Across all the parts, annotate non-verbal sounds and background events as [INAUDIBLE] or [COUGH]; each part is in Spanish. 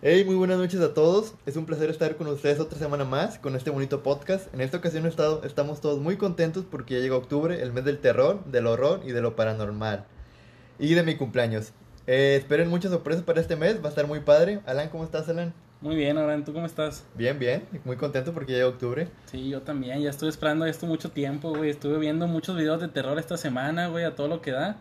Hey, muy buenas noches a todos. Es un placer estar con ustedes otra semana más con este bonito podcast. En esta ocasión estado- estamos todos muy contentos porque ya llega octubre, el mes del terror, del horror y de lo paranormal. Y de mi cumpleaños. Eh, esperen muchas sorpresas para este mes, va a estar muy padre. Alan, ¿cómo estás, Alan? Muy bien, Abraham, ¿tú cómo estás? Bien, bien. Muy contento porque ya llega octubre. Sí, yo también, ya estuve esperando esto mucho tiempo, güey. Estuve viendo muchos videos de terror esta semana, güey, a todo lo que da.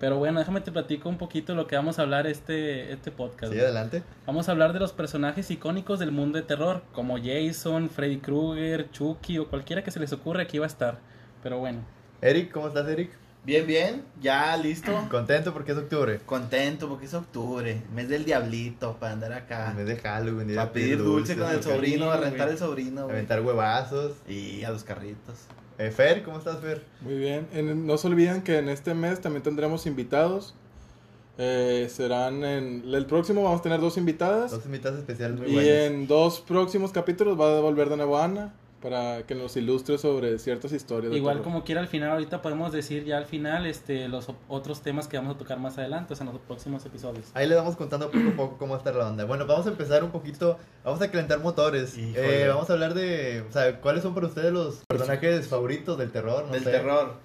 Pero bueno, déjame te platico un poquito lo que vamos a hablar este, este podcast. Sí, adelante. Vamos a hablar de los personajes icónicos del mundo de terror, como Jason, Freddy Krueger, Chucky o cualquiera que se les ocurra aquí va a estar. Pero bueno, Eric, ¿cómo estás, Eric? Bien, bien, ya listo. Contento porque es octubre. Contento porque es octubre, mes del diablito, para andar acá. Vez de Halloween, Para pedir dulce con el sobrino, a rentar el sobrino. Aventar huevazos. Y a los carritos. Eh, Fer, ¿cómo estás, Fer? Muy bien. En- no se olviden que en este mes también tendremos invitados. Eh, serán en el próximo vamos a tener dos invitadas. Dos invitados especiales muy y en dos próximos capítulos va a volver de nuevo Ana para que nos ilustre sobre ciertas historias. igual como quiera al final, ahorita podemos decir ya al final este los otros temas que vamos a tocar más adelante, o sea, en los próximos episodios. Ahí le vamos contando poco a poco cómo está la onda. Bueno, vamos a empezar un poquito. Vamos a calentar motores. Eh, vamos a hablar de. O sea, ¿cuáles son para ustedes los personajes favoritos del terror? No del sé. terror.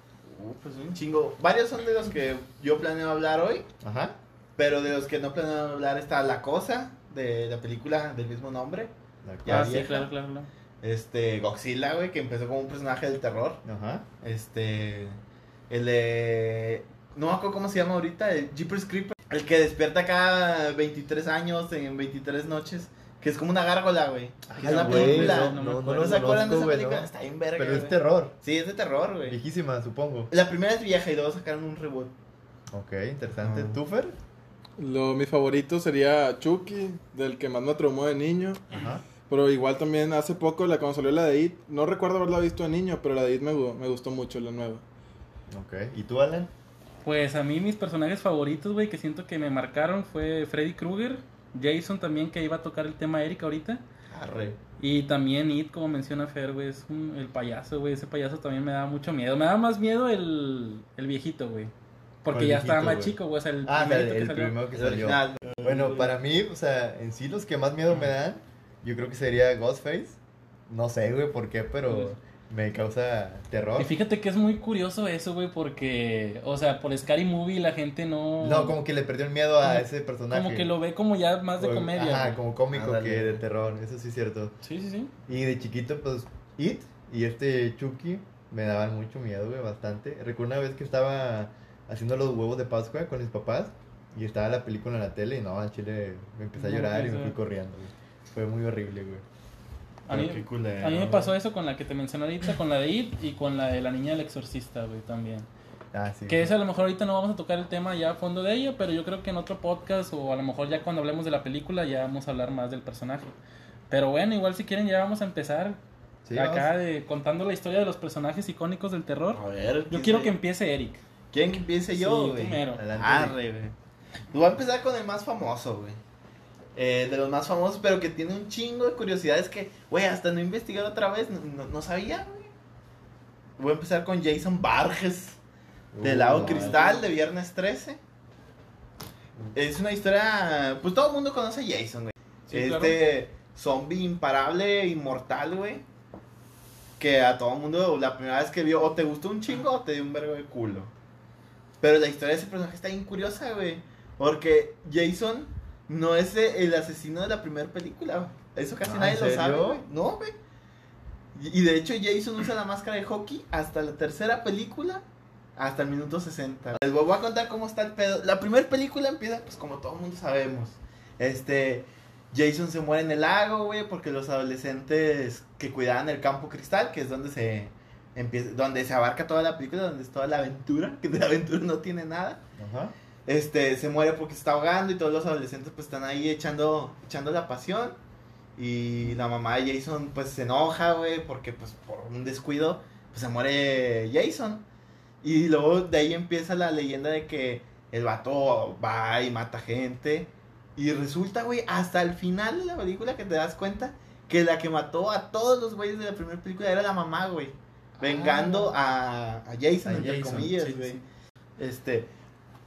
Uh, pues un chingo. Varios son de los que yo planeo hablar hoy. Ajá. Pero de los que no planeo hablar está La Cosa, de la película del mismo nombre. La ah, sí, vieja. claro, claro, claro. Este, Godzilla, güey, que empezó como un personaje del terror. Ajá. Este. El de. No me acuerdo cómo se llama ahorita. El Jeepers Creeper. El que despierta cada 23 años en 23 noches. Que es como una gárgola, güey. Que es una güey, película. no, no no, no, acuerdo. lo ¿No se acuerdan de esa película? no. Está bien verga. Pero es güey. terror. Sí, es de terror, güey. Viejísima, supongo. La primera es vieja y luego sacaron un reboot. Ok, interesante. Ah. Lo, mi favorito sería Chucky, del que más me traumó de niño. Ajá. Pero igual también hace poco, la, cuando salió la de It, no recuerdo haberla visto de niño, pero la de It me, me gustó mucho, la nueva. Ok. ¿Y tú, Alan? Pues a mí mis personajes favoritos, güey, que siento que me marcaron fue Freddy Krueger, Jason también, que iba a tocar el tema Eric ahorita, Arre. y también It, como menciona Fer, güey, es un- el payaso, güey, ese payaso también me daba mucho miedo. Me daba más miedo el, el viejito, güey. Porque ¿Cuál ya estaba más chico, güey, o sea, el Ah, el, que salió. primero que salió. Bueno, para mí, o sea, en sí los que más miedo me dan, yo creo que sería Ghostface. No sé, güey, por qué, pero me causa terror. Y fíjate que es muy curioso eso, güey, porque, o sea, por Scary Movie la gente no... No, como que le perdió el miedo a Como- ese personaje. Como que lo ve como ya más de O- comedia. Ajá, güey. como cómico Ándale. que de terror, eso sí es cierto. Sí, sí, sí. Y de chiquito, pues, It y este Chucky me daban mucho miedo, güey, bastante. Recuerdo una vez que estaba haciendo los huevos de Pascua con mis papás y estaba la película en la tele y no, al chile me empecé a No, llorar y pues, me fui corriendo, güey. Fue muy horrible, güey. A mí, culero. a mí me pasó eso con la que te mencioné ahorita, con la de It y con la de la niña del exorcista, güey, también. Ah, sí. Que esa a lo mejor ahorita no vamos a tocar el tema ya a fondo de ella, pero yo creo que en otro podcast o a lo mejor ya cuando hablemos de la película ya vamos a hablar más del personaje. Pero bueno, igual si quieren ya vamos a empezar Sí, acá vamos. de contando la historia de los personajes icónicos del terror. A ver. Yo ¿quién quiero que empiece Eric. ¿Quieren que empiece Sí, yo, tú güey? mero. Adelante. Arre, güey. Voy a empezar con el más famoso, güey. Eh, de los más famosos, pero que tiene un chingo de curiosidades que, güey, hasta no investigar otra vez, no, no- no sabía, güey. Voy a empezar con Jason Barges, de Uh, Lago Cristal, de Viernes 13. Es una historia, pues todo el mundo conoce a Jason, güey. Sí, este zombie imparable, inmortal, güey. Que a todo el mundo la primera vez que vio, o te gustó un chingo o te dio un vergo de culo. Pero la historia de ese personaje está bien curiosa, güey. Porque Jason no es el asesino de la primera película. Eso casi Ah, nadie ¿en lo sabe, güey. No, güey. Y de hecho Jason usa la máscara de hockey hasta la tercera película, hasta el minuto 60. Les voy a contar cómo está el pedo. La primera película empieza, pues como todo el mundo sabemos. Este, Jason se muere en el lago, güey, porque los adolescentes que cuidaban el campo cristal, que es donde se empieza, donde se abarca toda la película, donde es toda la aventura, [LAUGHS] que de la aventura no tiene nada. Ajá. Este, se muere porque se está ahogando y todos los adolescentes pues están ahí echando, echando la pasión. Y la mamá de Jason pues se enoja, güey, porque pues por un descuido pues se muere Jason. Y luego de ahí empieza la leyenda de que el vato va y mata gente. Y resulta, güey, hasta el final de la película que te das cuenta que la que mató a todos los güeyes de la primera película era la mamá, güey. Vengando a, a Jason, A entre Jason, comillas, sí, güey. sí. Este.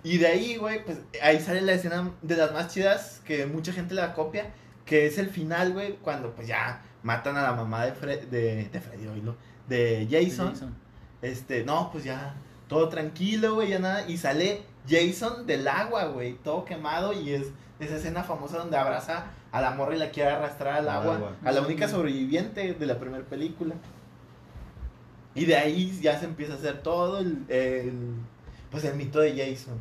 Y de ahí, güey, pues ahí sale la escena de las más chidas que mucha gente la copia. Que es el final, güey, cuando pues ya matan a la mamá de, Fre- de, de Freddy, oílo, de Jason. Jason. Este, no, pues ya, todo tranquilo, güey, ya nada. Y sale Jason del agua, güey, todo quemado. Y es esa escena famosa donde abraza a la morra y la quiere arrastrar al Al agua. agua. A la única sobreviviente de la primera película. Y de ahí ya se empieza a hacer todo el, el- pues el mito de Jason.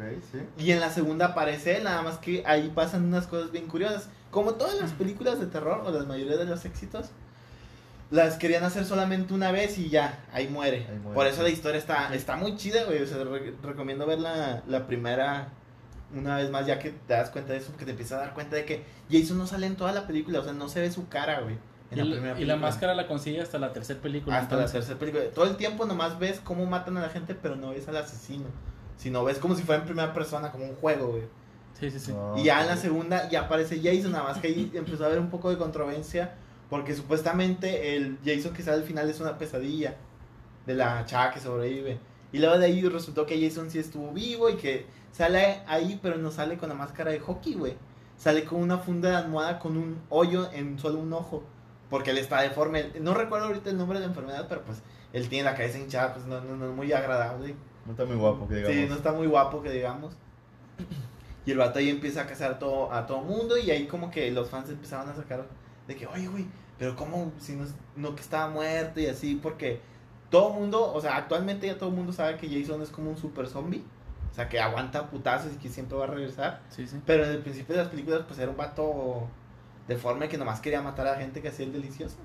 Ok, sí. Y en la segunda aparece él, nada más que ahí pasan unas cosas bien curiosas. Como todas las películas de terror, o la mayoría de los éxitos, las querían hacer solamente una vez y ya, ahí muere. Ahí muere, Por eso sí. la historia está, está muy chida, güey. O sea, re- recomiendo ver la, la primera una vez más, ya que te das cuenta de eso, que te empiezas a dar cuenta de que Jason no sale en toda la película, o sea, no se ve su cara, güey. En Y, la primera y la máscara la consigue hasta la tercera película. Hasta la entonces. tercera película. Todo el tiempo nomás ves cómo matan a la gente, pero no ves al asesino. Sino ves como si fuera en primera persona, como un juego, güey. Sí, sí, sí. Y ya en la segunda ya aparece Jason, nada más que ahí [LAUGHS] empezó a haber un poco de controversia, porque supuestamente el Jason que sale al final es una pesadilla de la chava que sobrevive. Y luego de ahí resultó que Jason sí estuvo vivo y que sale ahí, pero no sale con la máscara de hockey, güey. Sale con una funda de almohada con un hoyo en solo un ojo, porque él está deforme. No recuerdo ahorita el nombre de la enfermedad, pero pues él tiene la cabeza hinchada, pues no, no, no es muy agradable. No está muy guapo, que digamos. Sí, no está muy guapo que digamos. Y el vato ahí empieza a cazar todo, a todo mundo y ahí como que los fans empezaban a sacar de que, oye, güey, pero cómo, si no, no que estaba muerto y así, porque todo mundo, o sea, actualmente ya todo el mundo sabe que Jason es como un super zombie. O sea, que aguanta putazos y que siempre va a regresar. Sí, sí. Pero en el principio de las películas, pues era un vato deforme que nomás quería matar a la gente que hacía el delicioso.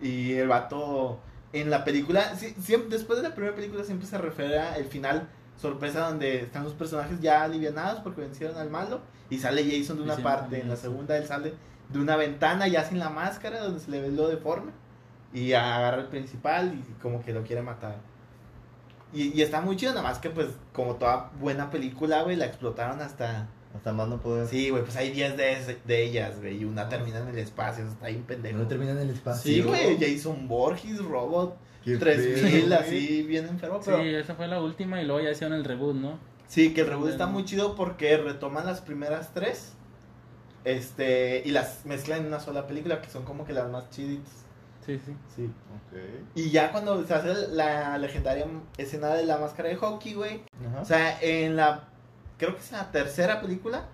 Y el vato en la película, sí, siempre, después de la primera película, siempre se refiere al final sorpresa donde están los personajes ya alivianados porque vencieron al malo. Y sale Jason de una sí, parte. En la segunda, él sale de una ventana ya sin la máscara, donde se le ve lo deforme. Y agarra al principal y como que lo quiere matar. Y, y está muy chido, nada más que pues como toda buena película, güey, la explotaron hasta... Hasta más no poder. Sí, güey, pues hay 10 de, de ellas, güey, y una termina en el espacio, está ahí un pendejo. No termina en el espacio. Sí, güey, Jason Borges, Robot, Qué 3000, pedo, así, bien enfermo, Sí, pero... esa fue la última y luego ya hicieron el reboot, ¿no? Sí, que el reboot está muy chido porque retoman las primeras tres, este, y las mezclan en una sola película, que son como que las más chiditas. Sí, sí. Sí. Ok. Y ya cuando se hace la legendaria escena de la máscara de hockey, güey, Ajá. O sea, en la. Creo que es la tercera película.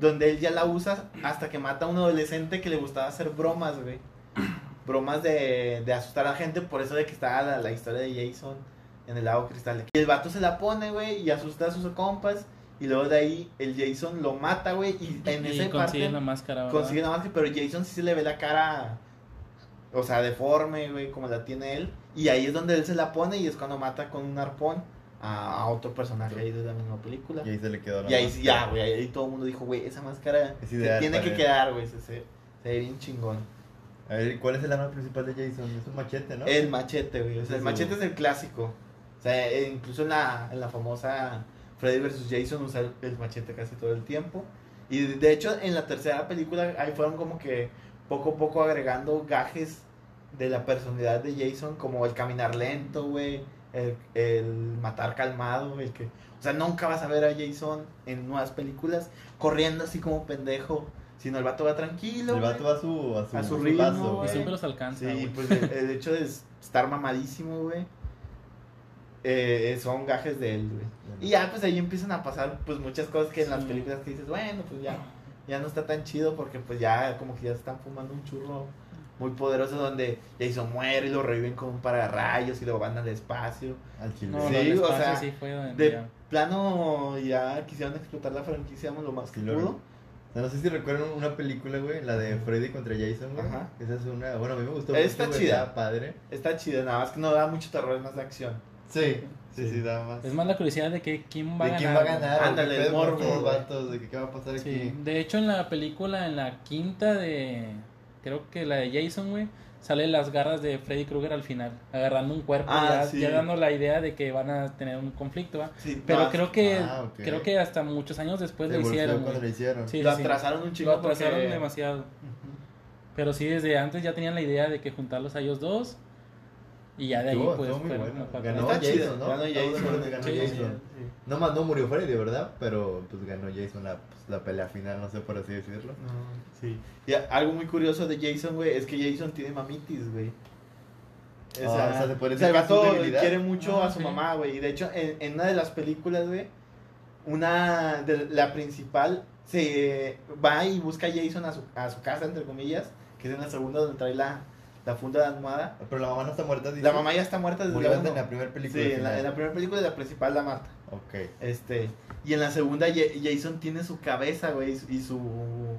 Donde él ya la usa hasta que mata a un adolescente que le gustaba hacer bromas, güey. [CLEARS THROAT] Bromas de, de asustar a la gente. Por eso de que estaba la, la historia de Jason en el lago cristal. Y el vato se la pone, güey, y asusta a sus compas. Y luego de ahí el Jason lo mata, güey. Y en y esa consiguen parte la máscara, ¿verdad? consigue la máscara. Pero Jason sí se le ve la cara. O sea, deforme, güey, como la tiene él. Y ahí es donde él se la pone y es cuando mata con un arpón a, a otro personaje ahí de la misma película. Y ahí se le quedó la Y ahí máscara. ya, güey, ahí todo el mundo dijo, güey, esa máscara Es se ideal tiene para que quedar, güey, se, se, se ve bien chingón. A ver, ¿cuál es el arma principal de Jason? Es un machete, ¿no? El machete, güey, o sea, el machete es el clásico. O sea, eh, incluso en la, en la famosa Freddy vs. Jason usa el, el machete casi todo el tiempo. Y de, de hecho, en la tercera película, ahí fueron como que poco a poco agregando gajes de la personalidad de Jason, como el caminar lento, güey, el, el matar calmado, el que... O sea, nunca vas a ver a Jason en nuevas películas corriendo así como pendejo, sino el vato va tranquilo. El vato va a su, a su, A su ritmo, paso, Y siempre los alcanza, Sí, pues el, el hecho de estar mamadísimo, güey. eh, son gajes de él, güey. Y ya, pues ahí empiezan a pasar, pues muchas cosas que en las películas que dices, bueno, pues ya, ya no está tan chido porque pues ya como que ya están fumando un churro muy poderoso donde Jason muere y lo reviven con un pararrayos y lo van al espacio. Al chile. No, Sí, o sea, sí fue donde De ya- plano ya quisieron explotar la franquicia lo más que pudo. No sé si recuerdan una película, güey, la de Freddy contra Jason, güey. Ajá. Esa es una, bueno, a mí me gustó Está mucho, chida. padre. Está chido, nada más que no da mucho terror, es más de acción. Sí, sí, Sí. sí, da más. Es más la curiosidad de que quién va a ¿De ganar. quién va a ganar? ¿O Ándale, el morbo, vatos? ¿De qué, qué va a pasar Sí, aquí? de hecho en la película, en la quinta de, creo que la de Jason, güey, salen las garras de Freddy Krueger al final, agarrando un cuerpo, Ah, ya, sí. ya dando la idea de que van a tener un conflicto, ¿va? Sí, Pero creo que, Ah, creo que hasta muchos años después lo hicieron, lo hicieron. Sí, lo atrasaron un Lo chingo atrasaron porque- demasiado. Pero sí, desde antes ya tenían la idea de que juntarlos a ellos dos. Y ya de ahí, pues, bueno. Ganó Está Jason, chido, ¿no? ganó Jason. ganó Sí, Jason. No, más no murió Freddy, ¿verdad? Pero pues ganó Jason la, pues, la pelea final, no sé por así decirlo. No, sí. Y algo muy curioso de Jason, güey, es que Jason tiene mamitis, güey. Ah, o sea, se puede o sea, el decir vato quiere mucho Ah, a su sí. mamá, güey. Y de hecho, en, en una de las películas, güey, una de la principal se va y busca a Jason a su, a su casa, entre comillas, que es en la segunda donde trae la, la funda de almohada. Pero la mamá no está muerta, dice. La mamá ya está muerta desde la en la primera película. Sí, en la, final. en la primera película de la principal la mata. Ok. Este, y en la segunda Jason tiene su cabeza, güey, y su-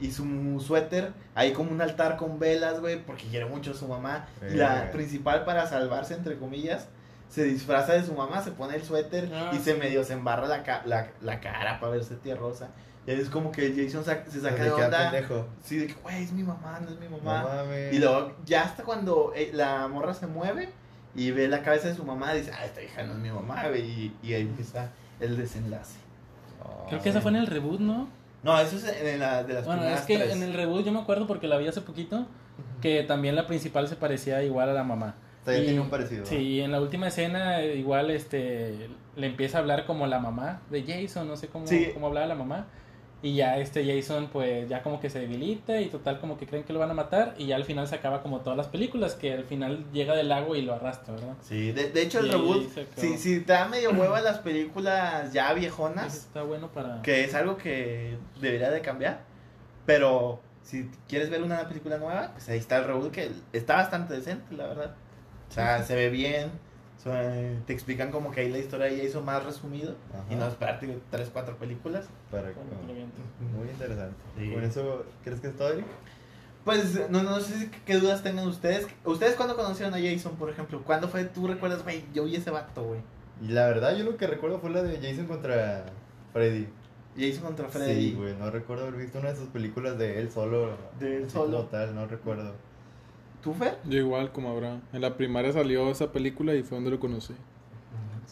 y su suéter, ahí como un altar con velas, güey, porque quiere mucho a su mamá. Y la principal para salvarse, entre comillas, se disfraza de su mamá, se pone el suéter Ah, y se sí. medio se embarra la, ca- la, la cara para verse tierrosa. Y ahí es como que Jason se saca de queda onda. pendejo. Sí, de que, güey, es mi mamá, no es mi No mamá. mames. Y luego, ya hasta cuando eh, la morra se mueve y ve la cabeza de su mamá, dice, ah, esta hija no es mi mamá, güey. Y, y ahí empieza el desenlace. Oh, Creo que esa fue en el reboot, ¿no? No, eso es en la de las Bueno, primeras es que tres. en el reboot yo me acuerdo porque la vi hace poquito, que también la principal se parecía igual a la mamá. O sea, ya Y- tiene un parecido. Sí, y en la última escena eh, igual este le empieza a hablar como la mamá de Jason, no sé cómo, Sí. cómo hablaba la mamá. Y ya este Jason pues ya como que se debilita y total como que creen que lo van a matar y ya al final se acaba como todas las películas, que al final llega del lago y lo arrastra, ¿verdad? Sí, de, de hecho el Y reboot, si, si te da medio hueva las películas ya viejonas, está bueno para... que es algo que debería de cambiar, pero si quieres ver una película nueva, pues ahí está el reboot que está bastante decente, la verdad. O sea, se ve bien, so- eh, te explican como que ahí la historia ya hizo más resumido Ajá. y no esperarte tres, cuatro películas. Para- viento. Muy interesante. Sí. ¿Con eso crees que es todo, Eric? Pues no, no sé si- qué dudas tengan ustedes. ¿Ustedes cuándo conocieron a Jason, por ejemplo? ¿Cuándo fue, tú recuerdas, güey, yo vi ese vato, güey? Y la verdad, yo lo que recuerdo fue la de Jason contra Freddy. Jason contra Freddy. Sí, güey, no recuerdo haber visto una de sus películas de él solo. De él solo. Como tal, no recuerdo. ¿Tú, Fer? Yo igual como Abraham. En la primaria salió esa película y fue donde lo conocí.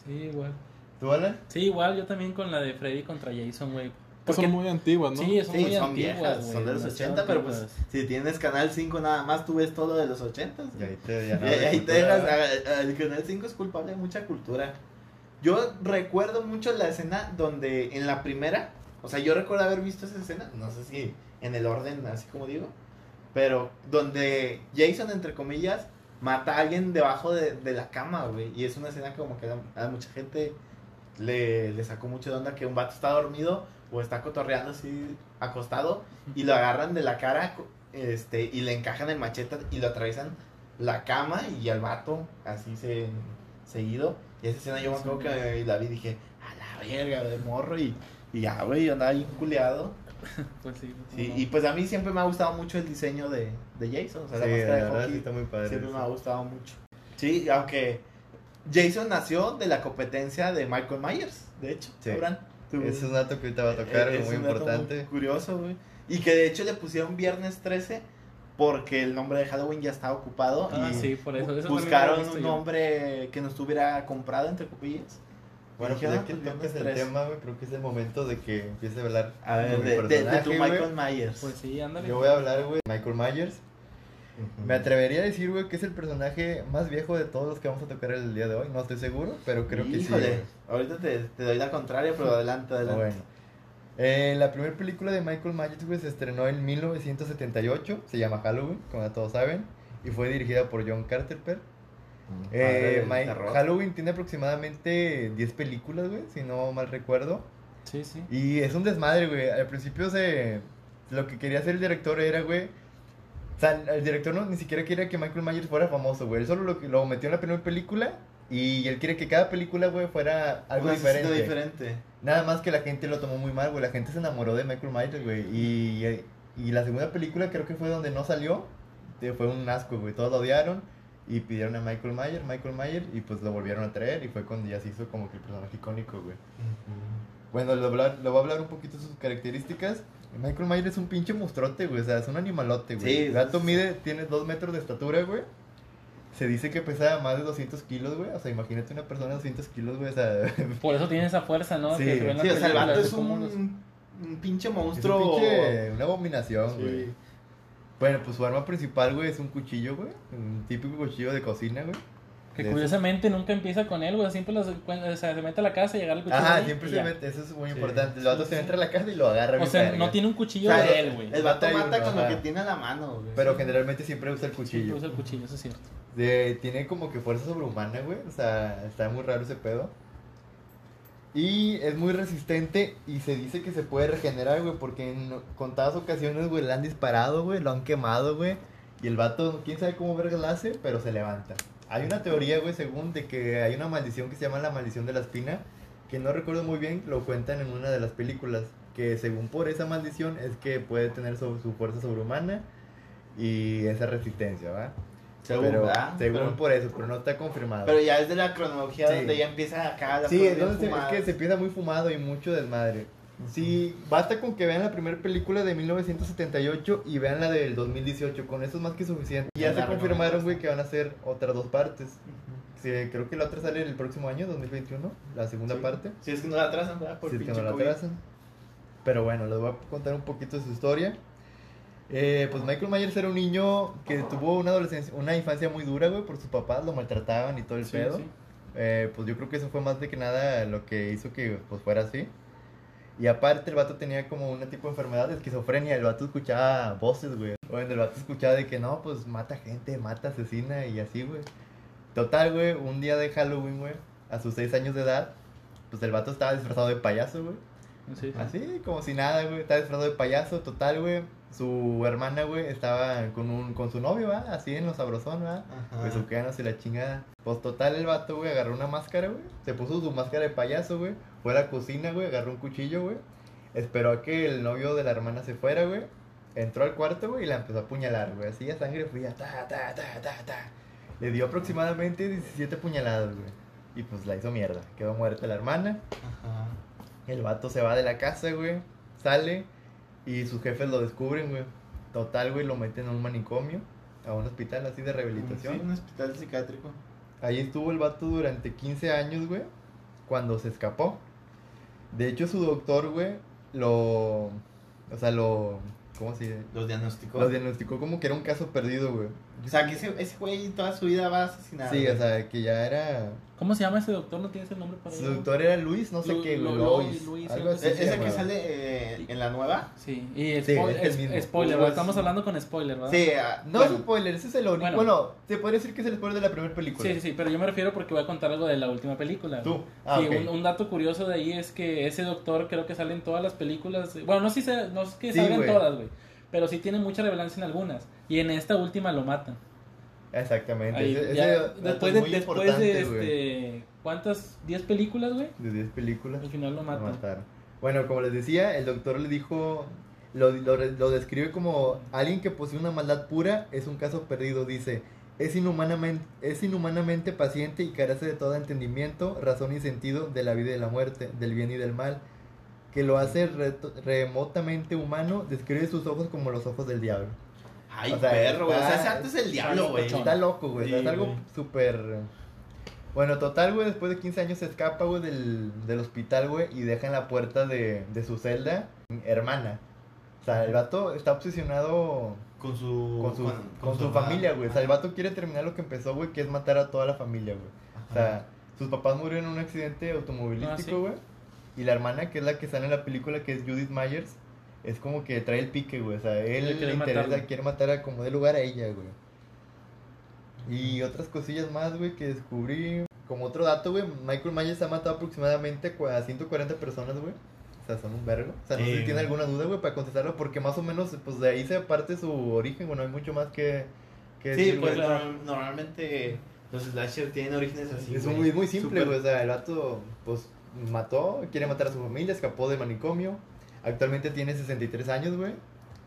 Sí, igual. ¿Tú, Alan? Sí, igual yo también con la de Freddy contra Jason, güey. Que son muy antiguas, ¿no? Sí, son Sí, muy son antiguas, viejas, son de los demasiado 80, pero pues si tienes Canal 5 nada más, tú ves todo de los 80. Y ahí te, ya Y no, de ahí te dejas, el Canal 5 es culpable de mucha cultura. Yo recuerdo mucho la escena donde en la primera, o sea, yo recuerdo haber visto esa escena, no sé si en el orden, así como digo, pero donde Jason, entre comillas, mata a alguien debajo de, de la cama, güey. Y es una escena que como que a, mucha gente le, le sacó mucho de onda que un vato está dormido o está cotorreando así acostado y lo agarran de la cara este y le encajan el machete y lo atraviesan la cama y al vato así se seguido. Y esa escena yo me acuerdo que la vi y dije, a la verga de morro y, y ya, güey, yo andaba bien culeado. [LAUGHS] Pues sí. Sí, no. y pues a mí siempre me ha gustado mucho el diseño de, de Jason, o sea, Sí, la máscara de hockey sí está muy padre. siempre me ha gustado mucho. Sí, aunque Jason nació de la competencia de Michael Myers, de hecho, Sí. Abraham. Tú- Ese es un dato que ahorita va a tocar, es muy un dato importante. curioso, güey. Y que de hecho le pusieron viernes 13 porque el nombre de Halloween ya estaba ocupado Ah, y sí, por eso. eso también lo he buscaron un yo. nombre que no estuviera comprado entre copillas. Bueno, pues ya que pues, tocas el viernes 13. tema, güey, creo que es el momento de que empiece a hablar A ver, de de, de- tu. Michael Myers. Pues sí, ándale. Yo voy a hablar, güey, de Michael Myers. Ujú. Me atrevería a decir, güey, que es el personaje más viejo de todos los que vamos a tocar el día de hoy. No estoy seguro, pero creo que sí. Híjole, güey. ahorita te, te doy la contraria, pero adelante, adelante. Bueno. Eh, la primera película de Michael Myers, güey, se estrenó en 1978. Se llama Halloween, como ya todos saben. Y fue dirigida por John Carpenter. Eh, terror. Halloween tiene aproximadamente 10 películas, güey, si no mal recuerdo. Sí, sí. Y es un desmadre, güey. Al principio se... Lo que quería hacer el director era, güey... O sea, el director no, ni siquiera quería que Michael Myers fuera famoso, güey. Él solo lo, lo metió en la primera película y él quiere que cada película, güey, fuera algo diferente. diferente. Nada más que la gente lo tomó muy mal, güey. La gente se enamoró de Michael Myers, güey. Y, y la segunda película creo que fue donde no salió. Fue un asco, güey. Todos lo odiaron. Y pidieron a Michael Myers, Michael Myers. Y pues lo volvieron a traer. Y fue cuando ya se hizo como que el personaje icónico, güey. Bueno, lo, lo voy a hablar un poquito de sus características. Michael Myers es un pinche monstruote, güey. O sea, es un animalote, güey. Sí, el gato sí. mide, tiene dos metros de estatura, güey. Se dice que pesa más de 200 kilos, güey. O sea, imagínate una persona de 200 kilos, güey. O sea, [LAUGHS] Por eso tiene esa fuerza, ¿no? Sí. Sí, o sea, el vato es los- un, un pinche es monstruo. un pinche, una abominación, Sí. güey. Bueno, pues su arma principal, güey, es un cuchillo, güey. Un típico cuchillo de cocina, güey. Que de esos- curiosamente nunca empieza con él, güey. Siempre los, o sea, se mete a la casa y agarra el cuchillo. Ajá, ahí siempre se mete, eso es muy Sí. importante. El vato Sí, se sí. entra a la casa y lo agarra O sea, no tiene un cuchillo O sea, de él, güey. El vato Mata con lo que tiene a la mano, güey. Pero generalmente siempre usa el Siempre cuchillo. usa el cuchillo, eso es cierto. De- tiene como que fuerza sobrehumana, güey. O sea, está muy raro ese pedo. Y es muy resistente y se dice que se puede regenerar, güey, porque en contadas ocasiones, güey, le han disparado, güey, lo han quemado, güey. Y el vato, quién sabe cómo verga lo hace, pero se levanta. Hay una teoría, güey, según de que hay una maldición que se llama la maldición de la espina, que no recuerdo muy bien, lo cuentan en una de las películas, que según por esa maldición es que puede tener so- su fuerza sobrehumana y esa resistencia, ¿va? Según, pero, ¿verdad? según Pero- por eso, pero no está confirmado. Pero ya es de la cronología Sí. donde ya empieza acá la sí, entonces es que se empieza muy fumado y mucho desmadre. Sí, basta con que vean la primera película de 1978 y vean la del 2018, con eso es más que suficiente. Y ya se confirmaron, güey, que van a hacer otras dos partes. Sí, creo que la otra sale el próximo año, 2021, la segunda Sí. parte. Si es que no la atrasan, ¿verdad? Por si es que no la atrasan. Pero bueno, les voy a contar un poquito de su historia. Eh, pues Michael Myers era un niño que tuvo una adolescencia, una infancia muy dura, güey, por sus papás, lo maltrataban y todo el Sí, pedo. sí. Eh, pues yo creo que eso fue más de que nada lo que hizo que pues fuera así. Y aparte el vato tenía como un tipo de enfermedad de esquizofrenia, el vato escuchaba voces, güey. O el vato escuchaba de que no, pues mata gente, mata, asesina y así, güey. Total, güey, un día de Halloween, güey, a sus 6 años de edad, pues el vato estaba disfrazado de payaso, güey. Sí, sí. Así, como si nada, güey. Estaba disfrazado de payaso, total, güey. Su hermana, güey, estaba con, un, con su novio, ¿va? Así en lo sabrosón, ¿va? Ajá. Besuqueándose la chingada. Pues total, el vato, güey, agarró una máscara, güey. Se puso su máscara de payaso, güey. Fue a la cocina, güey, agarró un cuchillo, güey. Esperó a que el novio de la hermana se fuera, güey. Entró al cuarto, güey, y la empezó a apuñalar, güey. Así a sangre fría. Ta, ta, ta, ta, ta. Le dio aproximadamente 17 puñaladas, güey. Y pues la hizo mierda. Quedó muerta la hermana. Ajá. El vato se va de la casa, güey. Sale y sus jefes lo descubren, güey. Total, güey, lo meten a un manicomio, a un hospital así de Sí, rehabilitación. un hospital psiquiátrico. Ahí estuvo el vato durante 15 años, güey, cuando se escapó. De hecho, su doctor, güey, lo... O sea, lo... ¿Cómo se dice? Los diagnosticó. Lo diagnosticó como que era un caso perdido, güey. O sea, que ese, ese güey toda su vida va a asesinar. Sí, güey. o sea, que ya era... ¿Cómo se llama ese doctor? ¿No tienes el nombre para Su él? doctor era Luis, no sé Lu- qué. Lu- Lois, Luis, algo así. ¿Es ese que sale eh, en la nueva? Sí, y Sí, spo- es el mismo. spoiler, estamos hablando con spoiler, ¿verdad? Sí, ah, No bueno, es spoiler, ese es el único. Bueno. Bueno, se podría decir que es el spoiler de la primera película. Sí, sí, sí, pero yo me refiero porque voy a contar algo de la última película. Tú. Ah, sí, ok. un, un dato curioso de ahí es que ese doctor creo que sale en todas las películas. Bueno, no, sé si se- no es que Sí, salgan todas, güey. Pero sí tiene mucha relevancia en algunas. Y en esta última lo matan. Exactamente. Ahí, ese, ya, ese dato después es de, muy después de este, ¿cuántas? ¿10 películas, güey? De 10 películas. Al final lo lo matan. mataron. Bueno, como les decía, el doctor le dijo, lo, lo, lo describe como alguien que posee una maldad pura, es un caso perdido, dice. Es inhumanamente, es inhumanamente paciente y carece de todo entendimiento, razón y sentido de la vida y de la muerte, del bien y del mal, que lo hace remotamente humano, describe sus ojos como los ojos del diablo. Ay, O sea, perro, güey. O sea, ese antes es el diablo, güey. Está loco, güey. o sea, Sí, es algo súper. Bueno, total, güey. Después de 15 años se escapa, güey, del, del hospital, güey. Y deja en la puerta de, de su celda, hermana. O sea, el vato está obsesionado Con su... con su, con, con su familia, güey. O sea, el vato quiere terminar lo que empezó, güey, que es matar a toda la familia, güey. O sea, sus papás murieron en un accidente Ah, automovilístico, sí. güey. Y la hermana, que es la que sale en la película, que es Judith Myers, es como que trae el pique, güey. O sea, él Él quiere le interesa, quiere matar a como de lugar a ella, güey. Y otras cosillas más, güey, que descubrí. Como otro dato, güey, Michael Myers ha matado aproximadamente a 140 personas, güey. O sea, son un vergo. O sea, no sé Sí, si tiene güey. alguna duda, güey, para contestarlo, porque más o menos, pues de ahí se parte su origen, bueno, hay mucho más que... que Sí, decir, pues güey. norm- normalmente los slasher tienen orígenes así. Es güey. muy, muy simple, Súper- güey. O sea, el vato, pues, mató, quiere matar a su familia, escapó del manicomio. Actualmente tiene 63 años, güey.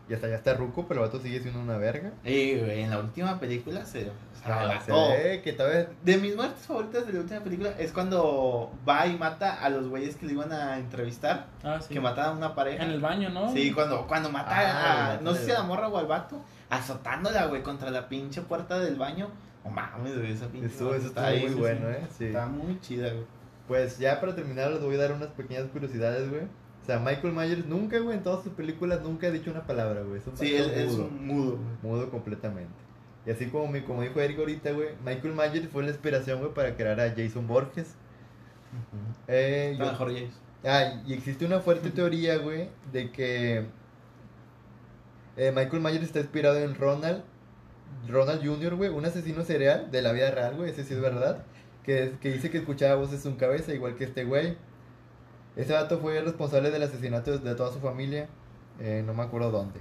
Y hasta ya está ruco, pero el vato sigue siendo una verga. Sí, güey, en la última película se... se Ah, se ve que todavía... De mis muertes favoritas de la última película es cuando va y mata a los güeyes que le iban a entrevistar, Ah, sí. que mataban a una pareja. En el baño, ¿no? Sí, cuando, cuando mata Ah, a, no sé si a la morra o al vato, azotándola, güey, contra la pinche puerta del baño. No mames, güey, esa pinche Eso, eso está está ahí, muy sí, bueno, sí. ¿eh? Sí. Está muy chida, güey. Pues ya para terminar les voy a dar unas pequeñas curiosidades, güey. O sea, Michael Myers nunca, güey, en todas sus películas nunca ha dicho una palabra, güey. Es un Sí, él es mudo. un mudo, güey. Mudo completamente. Y así como, mi, como dijo Eric ahorita, güey, Michael Myers fue la inspiración, güey, para crear a Jason Borges. Eh, Está yo- mejor James. Ah, y existe una fuerte [LAUGHS] teoría, güey, de que eh, Michael Myers está inspirado en Ronald, Ronald Jr., güey, un asesino serial de la vida real, güey, ese sí es verdad, que, que dice que escuchaba voces en su cabeza, igual que este güey. Ese dato fue el responsable del asesinato de toda su familia, eh, no me acuerdo dónde.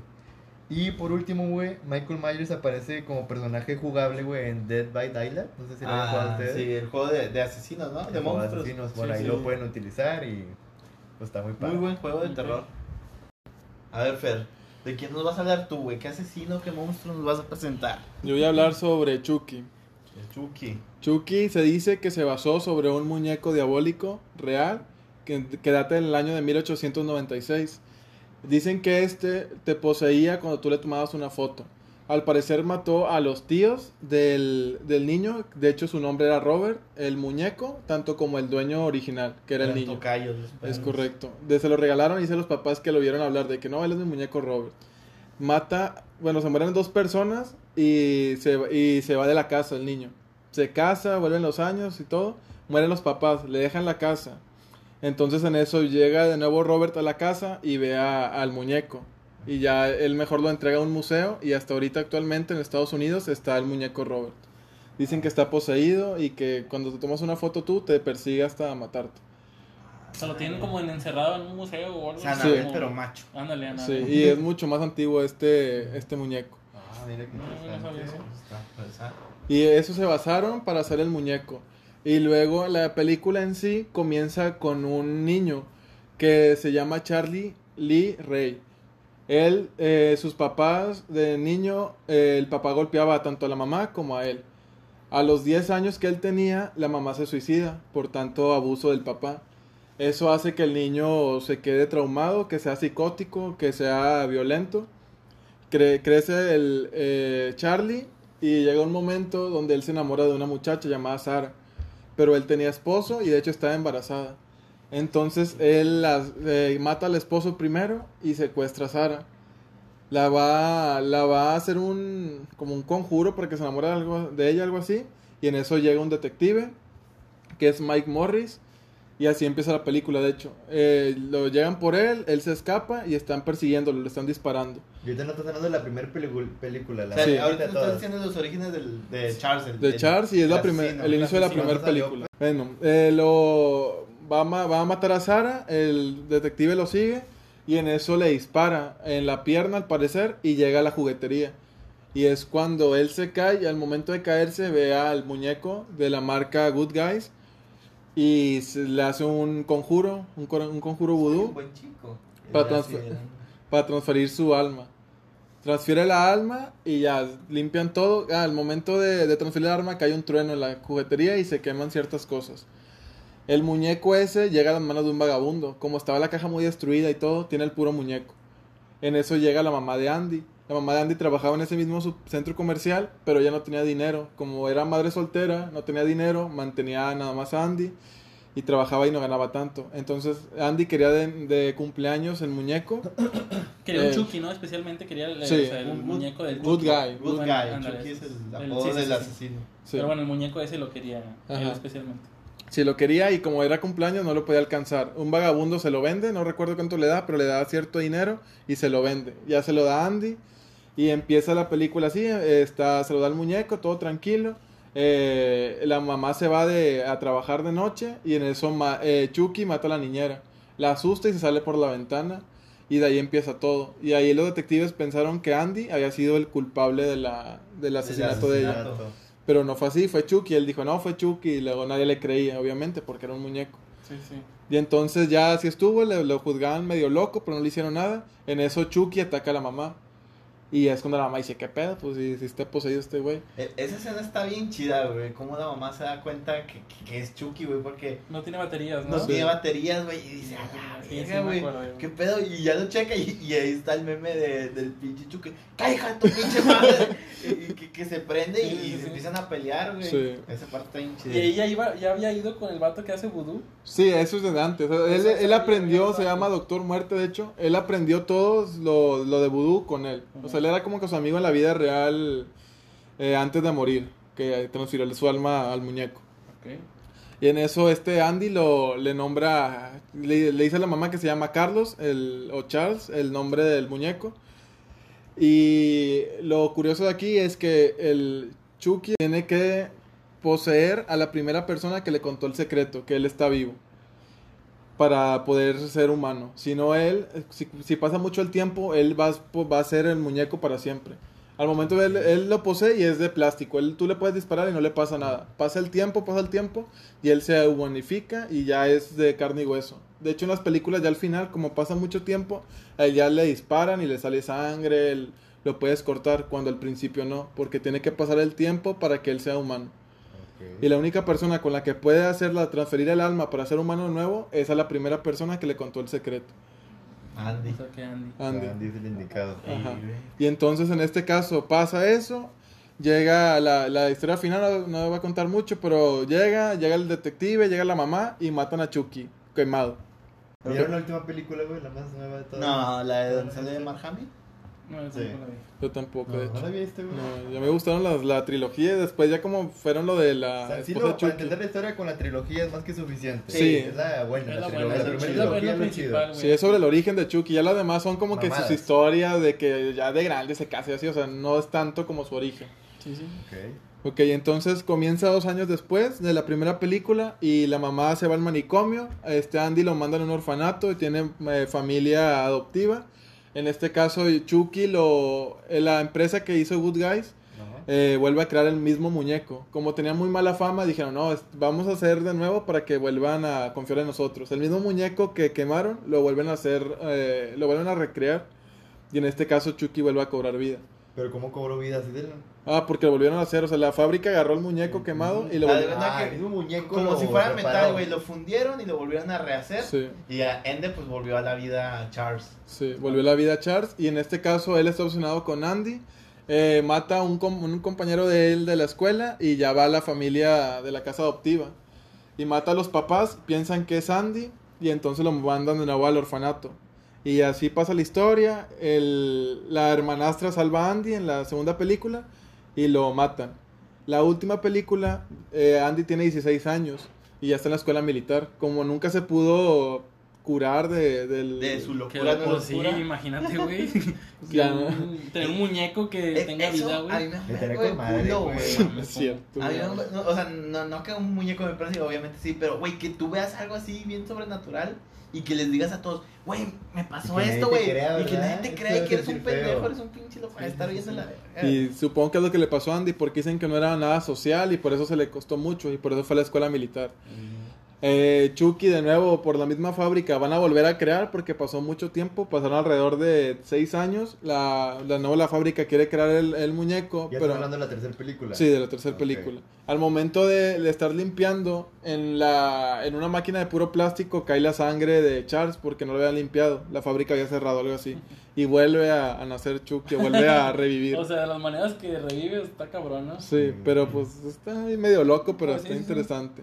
Y por último, güey, Michael Myers aparece como personaje jugable, güey, en Dead by Daylight, no sé si lo han jugado Ah, ustedes. sí, el juego de, de asesinos, ¿no? De El monstruos. asesinos, por Sí, ahí sí. lo pueden utilizar y pues está muy padre. Muy buen juego de terror. A ver, Fer, ¿de quién nos vas a hablar tú, güey? ¿Qué asesino, qué monstruo nos vas a presentar? Yo voy a hablar sobre Chucky. El Chucky. Chucky se dice que se basó sobre un muñeco diabólico real que, que data del año de 1896. Dicen que este te poseía cuando tú le tomabas una foto. Al parecer mató a los tíos del, del niño. De hecho, su nombre era Robert, el muñeco, tanto como el dueño original, que era el niño. tocayos Es correcto. De, se lo regalaron y dice los papás que lo vieron hablar de que no, él es mi muñeco Robert. Mata, bueno, se mueren dos personas y se, y se va de la casa el niño. Se casa, vuelven los años y todo. Mueren los papás, le dejan la casa. Entonces en eso llega de nuevo Robert a la casa y ve a- al muñeco. Y ya él mejor lo entrega a un museo y hasta ahorita actualmente en Estados Unidos está el muñeco Robert. Dicen que está poseído y que cuando te tomas una foto tú te persigue hasta matarte. O sea, lo tienen como en- encerrado en un museo o algo así, Abel, como- pero macho. Ándale, Sí, ándale. y es mucho más antiguo este, este muñeco. Ah, mira qué No, no sabía eso. Y eso se basaron para hacer el muñeco. Y luego la película en sí comienza con un niño que se llama Charlie Lee Ray. Él, eh, sus papás de niño, eh, el papá golpeaba tanto a la mamá como a él. A los 10 años que él tenía, la mamá se suicida por tanto abuso del papá. Eso hace que el niño se quede traumado, que sea psicótico, que sea violento. Cre- crece el eh, Charlie y llega un momento donde él se enamora de una muchacha llamada Sara. Pero él tenía esposo y de hecho estaba embarazada. Entonces él las- eh, mata al esposo primero y secuestra a Sara. La va, la va a hacer un como un conjuro para que se enamore de, algo, de ella, algo así. Y en eso llega un detective que es Mike Morris. Y así empieza la película, de hecho. Eh, lo llegan por él, él se escapa y están persiguiéndolo, le están disparando. Y ahorita no estás hablando de la primera película, la O sea, Sí. ahorita estás diciendo los orígenes del, de Charles. El, De el- Charles y es la el primer, asesino, el inicio de la primera salió, película. Bueno, eh, lo va a, va a matar a Sara, el detective lo sigue y en eso le dispara en la pierna al parecer y llega a la juguetería. Y es cuando él se cae y al momento de caerse ve al muñeco de la marca Good Guys y se le hace un conjuro, un, un conjuro Un vudú buen chico. Transfer- para transferir su alma. Transfiere la alma y ya limpian todo. Ah, al momento de, de transferir el alma cae un trueno en la juguetería y se queman ciertas cosas. El muñeco ese llega a las manos de un vagabundo. Como estaba la caja muy destruida y todo, tiene el puro muñeco. En eso llega la mamá de Andy. La mamá de Andy trabajaba en ese mismo centro comercial, pero ya no tenía dinero. Como era madre soltera, no tenía dinero, mantenía nada más a Andy y trabajaba y no ganaba tanto. Entonces Andy quería de, de cumpleaños el muñeco. [COUGHS] Quería un Eh, Chucky, ¿no? Especialmente quería el, sí. o sea, el Un good- muñeco del good Chucky. guy. Good Bueno, guy. ándale, Chucky es el- apodo sí, sí, del asesino. Sí. Pero bueno, el muñeco ese lo quería él especialmente. Si lo quería y como era cumpleaños no lo podía alcanzar. Un vagabundo se lo vende, no recuerdo cuánto le da, pero le da cierto dinero y se lo vende. Ya se lo da a Andy y empieza la película así, está, se lo da al muñeco, todo tranquilo. Eh, la mamá se va de, a trabajar de noche y en eso ma- eh, Chucky mata a la niñera. La asusta y se sale por la ventana y de ahí empieza todo. Y ahí los detectives pensaron que Andy había sido el culpable de la, del asesinato de ella. Pero no fue así, fue Chucky. Él dijo, no, fue Chucky. Y luego nadie le creía, obviamente, porque era un muñeco. Sí, sí. Y entonces ya así estuvo, le, lo juzgaban medio loco, pero no le hicieron nada. En eso Chucky ataca a la mamá. Y es cuando la mamá dice, ¿qué pedo? Pues si, si está poseído este güey. E- Esa escena está bien chida, güey. Cómo la mamá se da cuenta que, que- que es Chucky, güey, porque No tiene baterías, ¿no? no Sí. tiene baterías, güey. Y dice, a la Sí, sí, verga, güey. acuerdo. ¿Qué pedo? Y ya lo checa y, y ahí está el meme de, del pinche Chucky. ¡Cállate tu pinche [LAUGHS] madre! y, que, que se prende y, se empiezan a pelear, güey. Sí. Esa parte está bien chida. Y ella iba, ya había ido con el vato que hace vudú. Sí, eso es desde antes. Él, Eso él sabía, aprendió, se llama. Doctor Muerte, de hecho. Él aprendió todo lo, lo de vudú con él. O sea, él era como que su amigo en la vida real. eh, antes de morir, que transfirió su alma al muñeco. Y en eso este Andy lo le nombra, le, le dice a la mamá que se llama Carlos el, o Charles, el nombre del muñeco. Y lo curioso de aquí es que el Chucky tiene que poseer a la primera persona que le contó el secreto, que él está vivo, para poder ser humano. Si no él, si, pasa mucho el tiempo, él va, a- va a ser el muñeco para siempre. Al momento él, él lo posee y es de plástico. Él, tú le puedes disparar y no le pasa nada. Pasa el tiempo, pasa el tiempo y él se humanifica y ya es de carne y hueso. De hecho, en las películas ya al final, como pasa mucho tiempo, a él ya le disparan y le sale sangre, él- lo puedes cortar cuando al principio no, porque tiene que pasar el tiempo para que él sea humano. Y la única persona con la que puede hacerla transferir el alma para ser humano nuevo es a la primera persona que le contó el secreto, Andy. Andy. Andy. Andy es el indicado. Ajá. Y entonces en este caso pasa eso, llega la, la historia final, no, no voy a contar mucho, pero llega, llega el detective, llega la mamá y matan a Chucky, quemado. ¿Vieron la última película, güey? La más nueva de todas. No, la de donde sale Mark Hamill. No, Sí. no la vi. Yo tampoco, de No, hecho. ¿no la viste, güey? No, ya me gustaron las, la trilogía y después ya como fueron lo de la O sea, sí lo, de para entender la historia con la trilogía es más que suficiente. Sí. Es la buena, Es la, la trilogía. buena, la trilogía principal. Sí, es sobre el origen de Chucky. Ya las demás son como que sus historias de que ya de grande se casa y así. O sea, no es tanto como su origen. Sí, sí. Ok. Ok, entonces comienza dos años después de la primera película y la mamá se va al manicomio. Este Andy lo manda a un orfanato y tiene eh, familia adoptiva. En este caso, Chucky, lo, eh, la empresa que hizo Good Guys, eh, vuelve a crear el mismo muñeco. Como tenía muy mala fama, dijeron, no, vamos a hacer de nuevo para que vuelvan a confiar en nosotros. El mismo muñeco que quemaron, lo vuelven a hacer, eh, lo vuelven a recrear. Y en este caso, Chucky vuelve a cobrar vida. Pero ¿cómo cobró vida así de Ah, porque lo volvieron a hacer. O sea, la fábrica agarró el muñeco quemado y lo Ah, volvieron Ah, el mismo muñeco Como lo si fuera metal, güey. Lo fundieron y lo volvieron a rehacer. Sí, Y a Ende, pues volvió a la vida a Charles. sí, volvió la vida a Charles. Y en este caso, él está obsesionado con Andy. eh, mata a un, com- un compañero de él de la escuela y ya va a la familia de la casa adoptiva. Y mata a los papás, piensan que es Andy y entonces lo mandan de nuevo al orfanato. Y así pasa la historia. El, la hermanastra salva a Andy en la segunda película y lo matan. La última película, eh, Andy tiene 16 años y ya está en la escuela militar. Como nunca se pudo curar de, del... De su locura, no sí, imagínate, güey. [LAUGHS] Tener un muñeco que tenga eso vida, a mí güey. me Me hace, tenía güey, con madre, culo, güey. güey. [LAUGHS] Es cierto. A mí no, no, o sea, no, no que un muñeco me parece, obviamente sí, pero güey, que tú veas algo así bien sobrenatural y que les digas a todos, güey, me pasó Y esto, güey. crea, Y que nadie te cree debe que eres un pendejo, eres un pinche loco. Sí, estar sí, viendo sí. la. Y supongo que es lo que le pasó a Andy porque dicen que no era nada social y por eso se le costó mucho y por eso fue a la escuela militar. Eh, Chucky de nuevo por la misma fábrica van a volver a crear porque pasó mucho tiempo, pasaron alrededor de seis años. La, la nueva la fábrica quiere crear el, el muñeco, Ya pero hablando de la tercera película. sí de la tercera película. Al momento de, de estar limpiando en la en una máquina de puro plástico cae la sangre de Charles porque no lo habían limpiado, la fábrica había cerrado algo así y vuelve a, a nacer Chucky, vuelve a [LAUGHS] revivir. O sea, de las maneras que revive está cabrón, ¿no? Sí, pero pues está medio loco, pero Pues está sí, sí.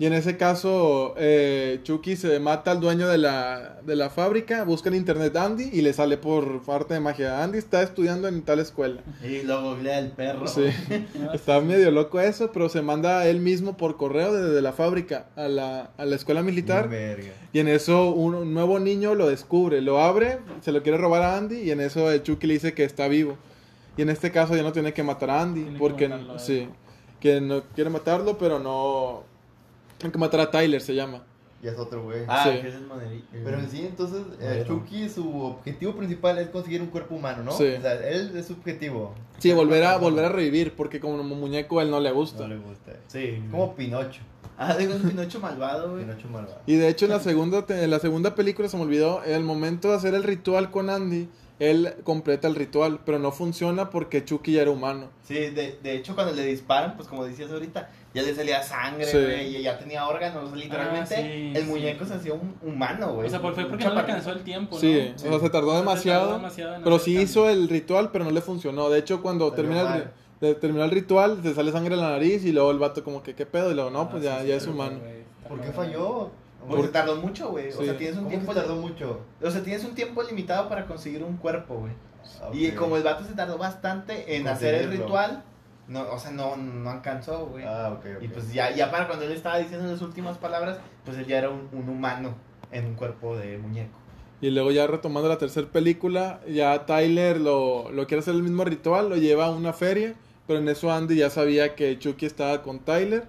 Y en ese caso, eh, Chucky se mata al dueño de la, de la fábrica, busca en internet Andy y le sale por arte de magia. Andy está estudiando en tal escuela. Y lo googlea el perro. Sí, [LAUGHS] está medio loco eso, pero se manda él mismo por correo desde la fábrica a la, a la escuela militar. Verga. Y en eso un, un nuevo niño lo descubre, lo abre, se lo quiere robar a Andy y en eso el Chucky le dice que está vivo. Y en este caso ya no tiene que matar a Andy Tiene que porque matarlo sí, que no quiere matarlo, pero no tiene que matar a Tyler se llama. Ya es otro güey. Ah, Sí. que es el monerito. Pero en sí, entonces, eh, Bueno. Chucky, su objetivo principal es conseguir un cuerpo humano, ¿no? Sí. O sea, él es su objetivo. Sí, volver a volver a revivir porque como muñeco él no le gusta. No le gusta. Sí. Como Pinocho. Ah, digo, un Pinocho malvado, güey. Pinocho malvado. Y de hecho en la [LAUGHS] segunda en la segunda película se me olvidó, en el momento de hacer el ritual con Andy, él completa el ritual, pero no funciona porque Chucky ya era humano. Sí, de, de hecho, cuando le disparan, pues como decías ahorita, ya le salía sangre, Sí. güey, y ya tenía órganos. Literalmente, Ah, sí, el sí. muñeco se hacía un humano, güey. O sea, pues fue porque no le alcanzó el tiempo, ¿no? Sí, o sea, se tardó demasiado. Pero sí hizo el ritual, pero no le funcionó. De hecho, cuando termina el, de- terminó el ritual, te sale sangre en la nariz y luego el vato como que, ¿qué pedo? Y luego, no, Ah, pues sí, ya, sí, ya es humano. güey, ¿Por qué falló? Porque Por- tardó mucho, güey. O sea, tienes un ¿Cómo que tiempo. tardó mucho? O sea, tienes un tiempo limitado para conseguir un cuerpo, güey. Y Ok. como el vato se tardó bastante en hacer el ritual, no, o sea, no, no alcanzó, güey. Ah, ok, ok. Y pues ya, ya para cuando él estaba diciendo las últimas palabras, pues él ya era un, un humano en un cuerpo de muñeco. Y luego ya retomando la tercera película, ya Tyler lo, lo quiere hacer el mismo ritual, lo lleva a una feria, pero en eso Andy ya sabía que Chucky estaba con Tyler.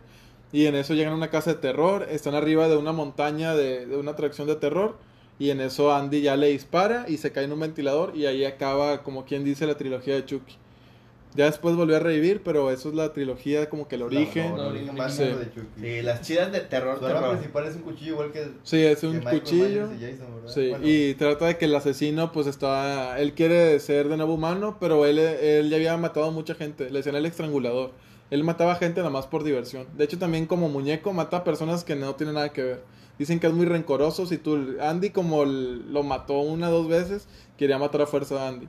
Y en eso llegan a una casa de terror, están arriba de una montaña de, de una atracción de terror. Y en eso Andy ya le dispara y se cae en un ventilador y ahí acaba, como quien dice, la trilogía de Chucky. Ya después volvió a revivir, pero eso es la trilogía como que el origen. No, el origen más Sí. de Chucky. Sí, las chidas de terror, Su arma terror. principal es un cuchillo igual que, Sí, es un cuchillo. Y. Sí, Bueno, y trata de que el asesino pues está, él quiere ser de nuevo humano, pero él, él ya había matado a mucha gente, le decían el estrangulador. Él mataba gente nada más por diversión. De hecho también como muñeco mata a personas que no tienen nada que ver. Dicen que es muy rencoroso, si tú, Andy como lo mató una o dos veces, quería matar a fuerza a Andy.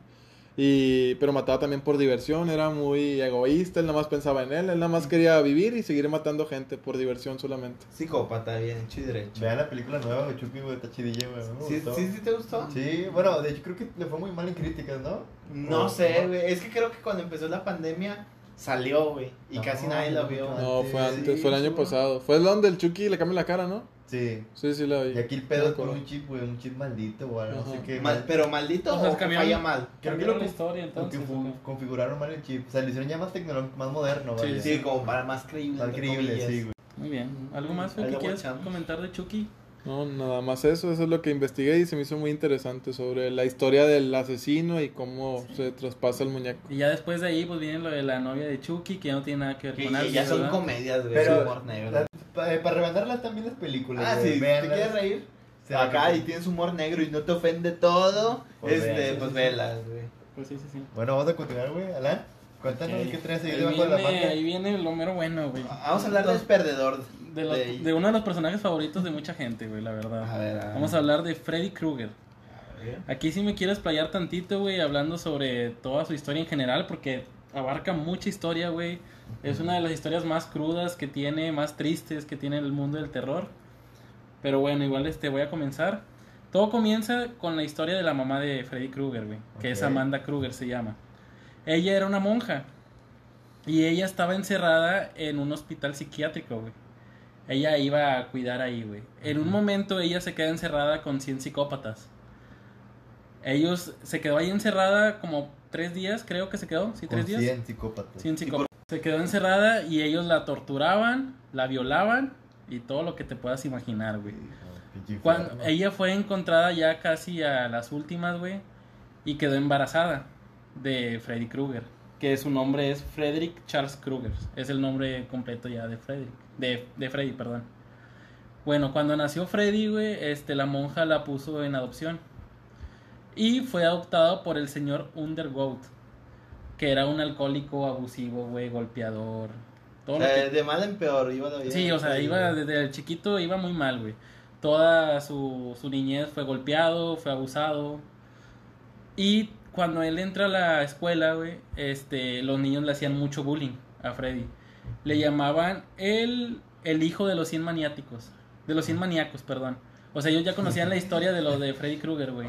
Y, pero mataba también por diversión, era muy egoísta, él nada más pensaba en él, él nada más quería vivir y seguir matando gente por diversión solamente. Psicópata, bien hecho y derecho. Vean la película nueva de Chucky, güey, está chidilla, güey. ¿Sí, gustó. sí, sí te gustó? Sí, bueno, de hecho creo que le fue muy mal en críticas, ¿no? No sé, güey. Es que creo que cuando empezó la pandemia salió, güey. Y No, casi nadie la vio. no. Fue Antes, sí, fue el año pasado. Fue el donde el Chucky le cambia la cara, ¿no? Sí. Sí, sí la vi. Y aquí el pedo es con un chip, güey, un chip maldito o algo, no sé qué. Mal- pero maldito O sea, o, que cambiaron- falla mal. Creo que lo la historia entonces. configuraron mal el chip. O sea, le hicieron ya más tecnológico, más moderno, Sí, vaya. Sí, como para más creíble. Más creíble, sí, güey. Muy bien. ¿Algo más Fer, Ahí que lo quieras comentar de Chucky? No, nada más eso, eso es lo que investigué y se me hizo muy interesante sobre la historia del asesino y cómo se traspasa el muñeco. Y ya después de ahí, pues viene lo de la novia de Chucky, que ya no tiene nada que ver con ya, Alfie, ya son ¿verdad? comedias, güey. Pero, es humor negro. la- pa- eh, para reventarlas también las películas. Ah, sí, ¿te véanlas. quieres reír? Sí, Acá y tienes humor negro y no te ofende todo. Pues este, velas, pues sí. velas, güey. Pues sí, sí, sí. Bueno, vamos a continuar, güey. Alan, cuéntanos Ok. qué traes ahí Ahí debajo de la viene, manga. ahí viene lo mero bueno, güey. Vamos a hablar del perdedor. De, los- de- de uno de los personajes favoritos de mucha gente, güey, la verdad. A ver, a ver. Vamos a hablar de Freddy Krueger. Aquí sí me quiero explayar tantito, güey, hablando sobre toda su historia en general, porque abarca mucha historia, güey. Es una de las historias más crudas que tiene, más tristes que tiene el mundo del terror. Pero bueno, igual este voy a comenzar. Todo comienza con la historia de la mamá de Freddy Krueger, güey, que es. Amanda Krueger se llama. Ella era una monja y ella estaba encerrada en un hospital psiquiátrico, güey. Ella iba a cuidar ahí, güey. En un momento ella se queda encerrada con 100 psicópatas. Ellos se quedó ahí encerrada como tres días, creo que se quedó, sí, tres Con días. 100 psicópatas. 100 psicópatas. Se quedó encerrada y ellos la torturaban, la violaban y todo lo que te puedas imaginar, güey. Cuando ella fue encontrada ya casi a las últimas, güey, y quedó embarazada de Freddy Krueger, que su nombre es Frederick Charles Krueger, es el nombre completo ya de Frederick, de, de Freddy, perdón. Bueno, cuando nació Freddy, güey, este, la monja la puso en adopción y fue adoptada por el señor Underwood, que era un alcohólico abusivo, güey, golpeador, todo O lo sea, que de mal en peor iba vida. Sí, o sea, iba desde el chiquito iba muy mal, güey. Toda su, su niñez fue golpeado, fue abusado. Y cuando él entra a la escuela, güey, este, los niños le hacían mucho bullying a Freddy. Le llamaban el, el hijo de los 100 maniáticos. De los 100 maníacos, perdón. O sea, ellos ya conocían la historia de lo de Freddy Krueger, güey.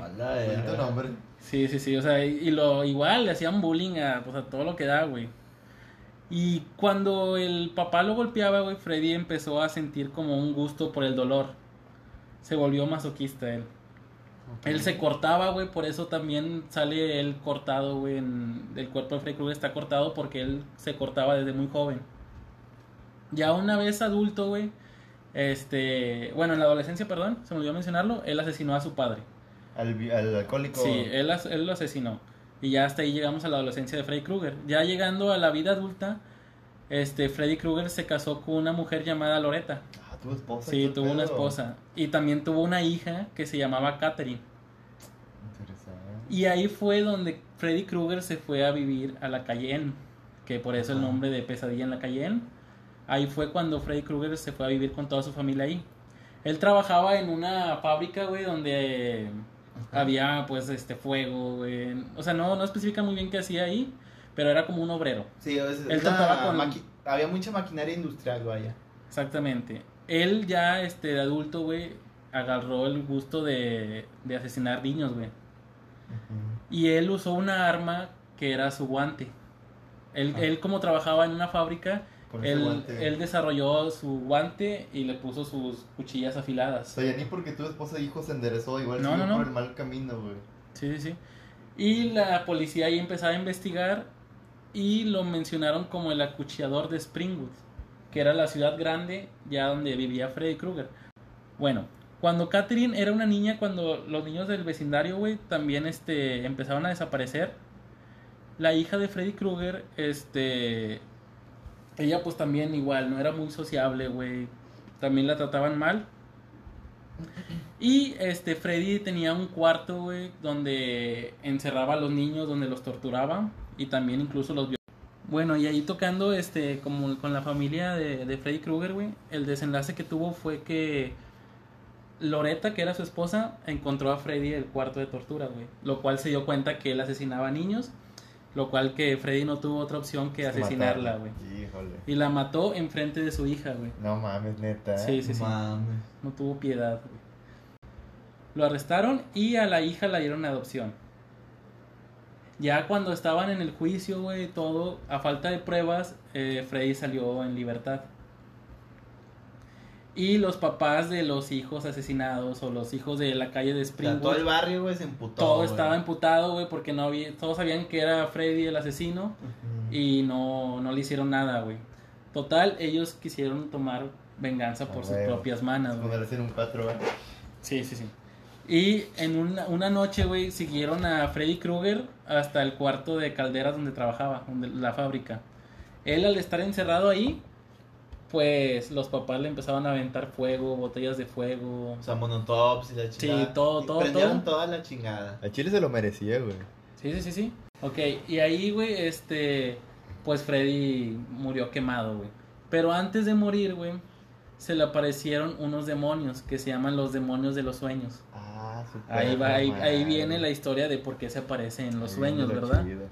Nombre. Sí, sí, sí, o sea, y, y lo igual le hacían bullying a, pues, a todo lo que da, güey. Y cuando el papá lo golpeaba, güey, Freddy empezó a sentir como un gusto por el dolor. Se volvió masoquista él. Él se cortaba, güey, por eso también sale él cortado, güey, en el cuerpo de Freddy Krueger está cortado porque él se cortaba desde muy joven. Ya una vez adulto, güey, este, bueno, en la adolescencia, perdón, se me olvidó mencionarlo, él asesinó a su padre. Al, alcohólico. Sí, él, él lo asesinó. Y ya hasta ahí llegamos a la adolescencia de Freddy Krueger. Ya llegando a la vida adulta, este Freddy Krueger se casó con una mujer llamada Loretta. Tuvo esposa. Sí, tuvo una esposa. Y también tuvo una hija que se llamaba Catherine. Interesante. Y ahí fue donde Freddy Krueger se fue a vivir a la calle N, que por eso el nombre de Pesadilla en la calle N. Ahí fue cuando Freddy Krueger se fue a vivir con toda su familia ahí. Él trabajaba en una fábrica, güey, donde había pues este fuego, güey. O sea, no, no especifica muy bien qué hacía ahí, pero era como un obrero. Sí, es Él una trataba con- Había mucha maquinaria industrial, vaya. Exactamente. Él ya, este, de adulto, güey, agarró el gusto de, de asesinar niños, güey. Y él usó una arma que era su guante. Él, Ah. él como trabajaba en una fábrica, él, él desarrolló su guante y le puso sus cuchillas O afiladas. sea, ya ni porque tu esposa e hijo se enderezó, igual no, no. por el mal camino, güey. Sí, sí, sí. Y la policía ahí empezaba a investigar y lo mencionaron como el acuchillador de Springwood, que era la ciudad grande ya donde vivía Freddy Krueger. Bueno, cuando Catherine era una niña, cuando los niños del vecindario, güey, también este, empezaron a desaparecer, la hija de Freddy Krueger, este, ella pues también igual, no era muy sociable, güey, también la trataban mal. Y este Freddy tenía un cuarto, güey, donde encerraba a los niños, donde los torturaba y también incluso los. Bueno, y ahí tocando este como con la familia de, de Freddy Krueger, güey, el desenlace que tuvo fue que Loretta, que era su esposa, encontró a Freddy en el cuarto de tortura, güey, lo cual se dio cuenta que él asesinaba niños, lo cual que Freddy no tuvo otra opción que asesinarla, güey. Híjole. Y la mató enfrente de su hija, güey. No mames, neta. ¿eh? Sí, sí, sí. Mames. No tuvo piedad, güey. Lo arrestaron y a la hija la dieron adopción. Ya cuando estaban en el juicio, güey, todo, a falta de pruebas, eh, Freddy salió en libertad. Y los papás de los hijos asesinados o los hijos de la calle de O sea, Springwood, todo el barrio, güey, se emputó. todo estaba emputado, güey, porque no había, todos sabían que era Freddy el asesino y no, no le hicieron nada, güey. Total, ellos quisieron tomar venganza por A sus propias manos, un. Sí, sí, sí. Y en una, una noche, güey, siguieron a Freddy Krueger hasta el cuarto de calderas donde trabajaba, donde, la fábrica. Él al estar encerrado ahí, pues los papás le empezaban a aventar fuego, botellas de fuego. O sea, monotops y la chingada. todo, Y todo, Prendieron todo. toda la chingada. A Chile se lo merecía, güey. Sí, sí, sí, sí. Ok, y ahí, güey, este, pues Freddy murió quemado, güey. Pero antes de morir, güey, se le aparecieron unos demonios que se llaman los demonios de los sueños. Ah. Ahí, va, ahí, viene la historia de por qué se aparece en los Ahí sueños, ¿verdad? chido.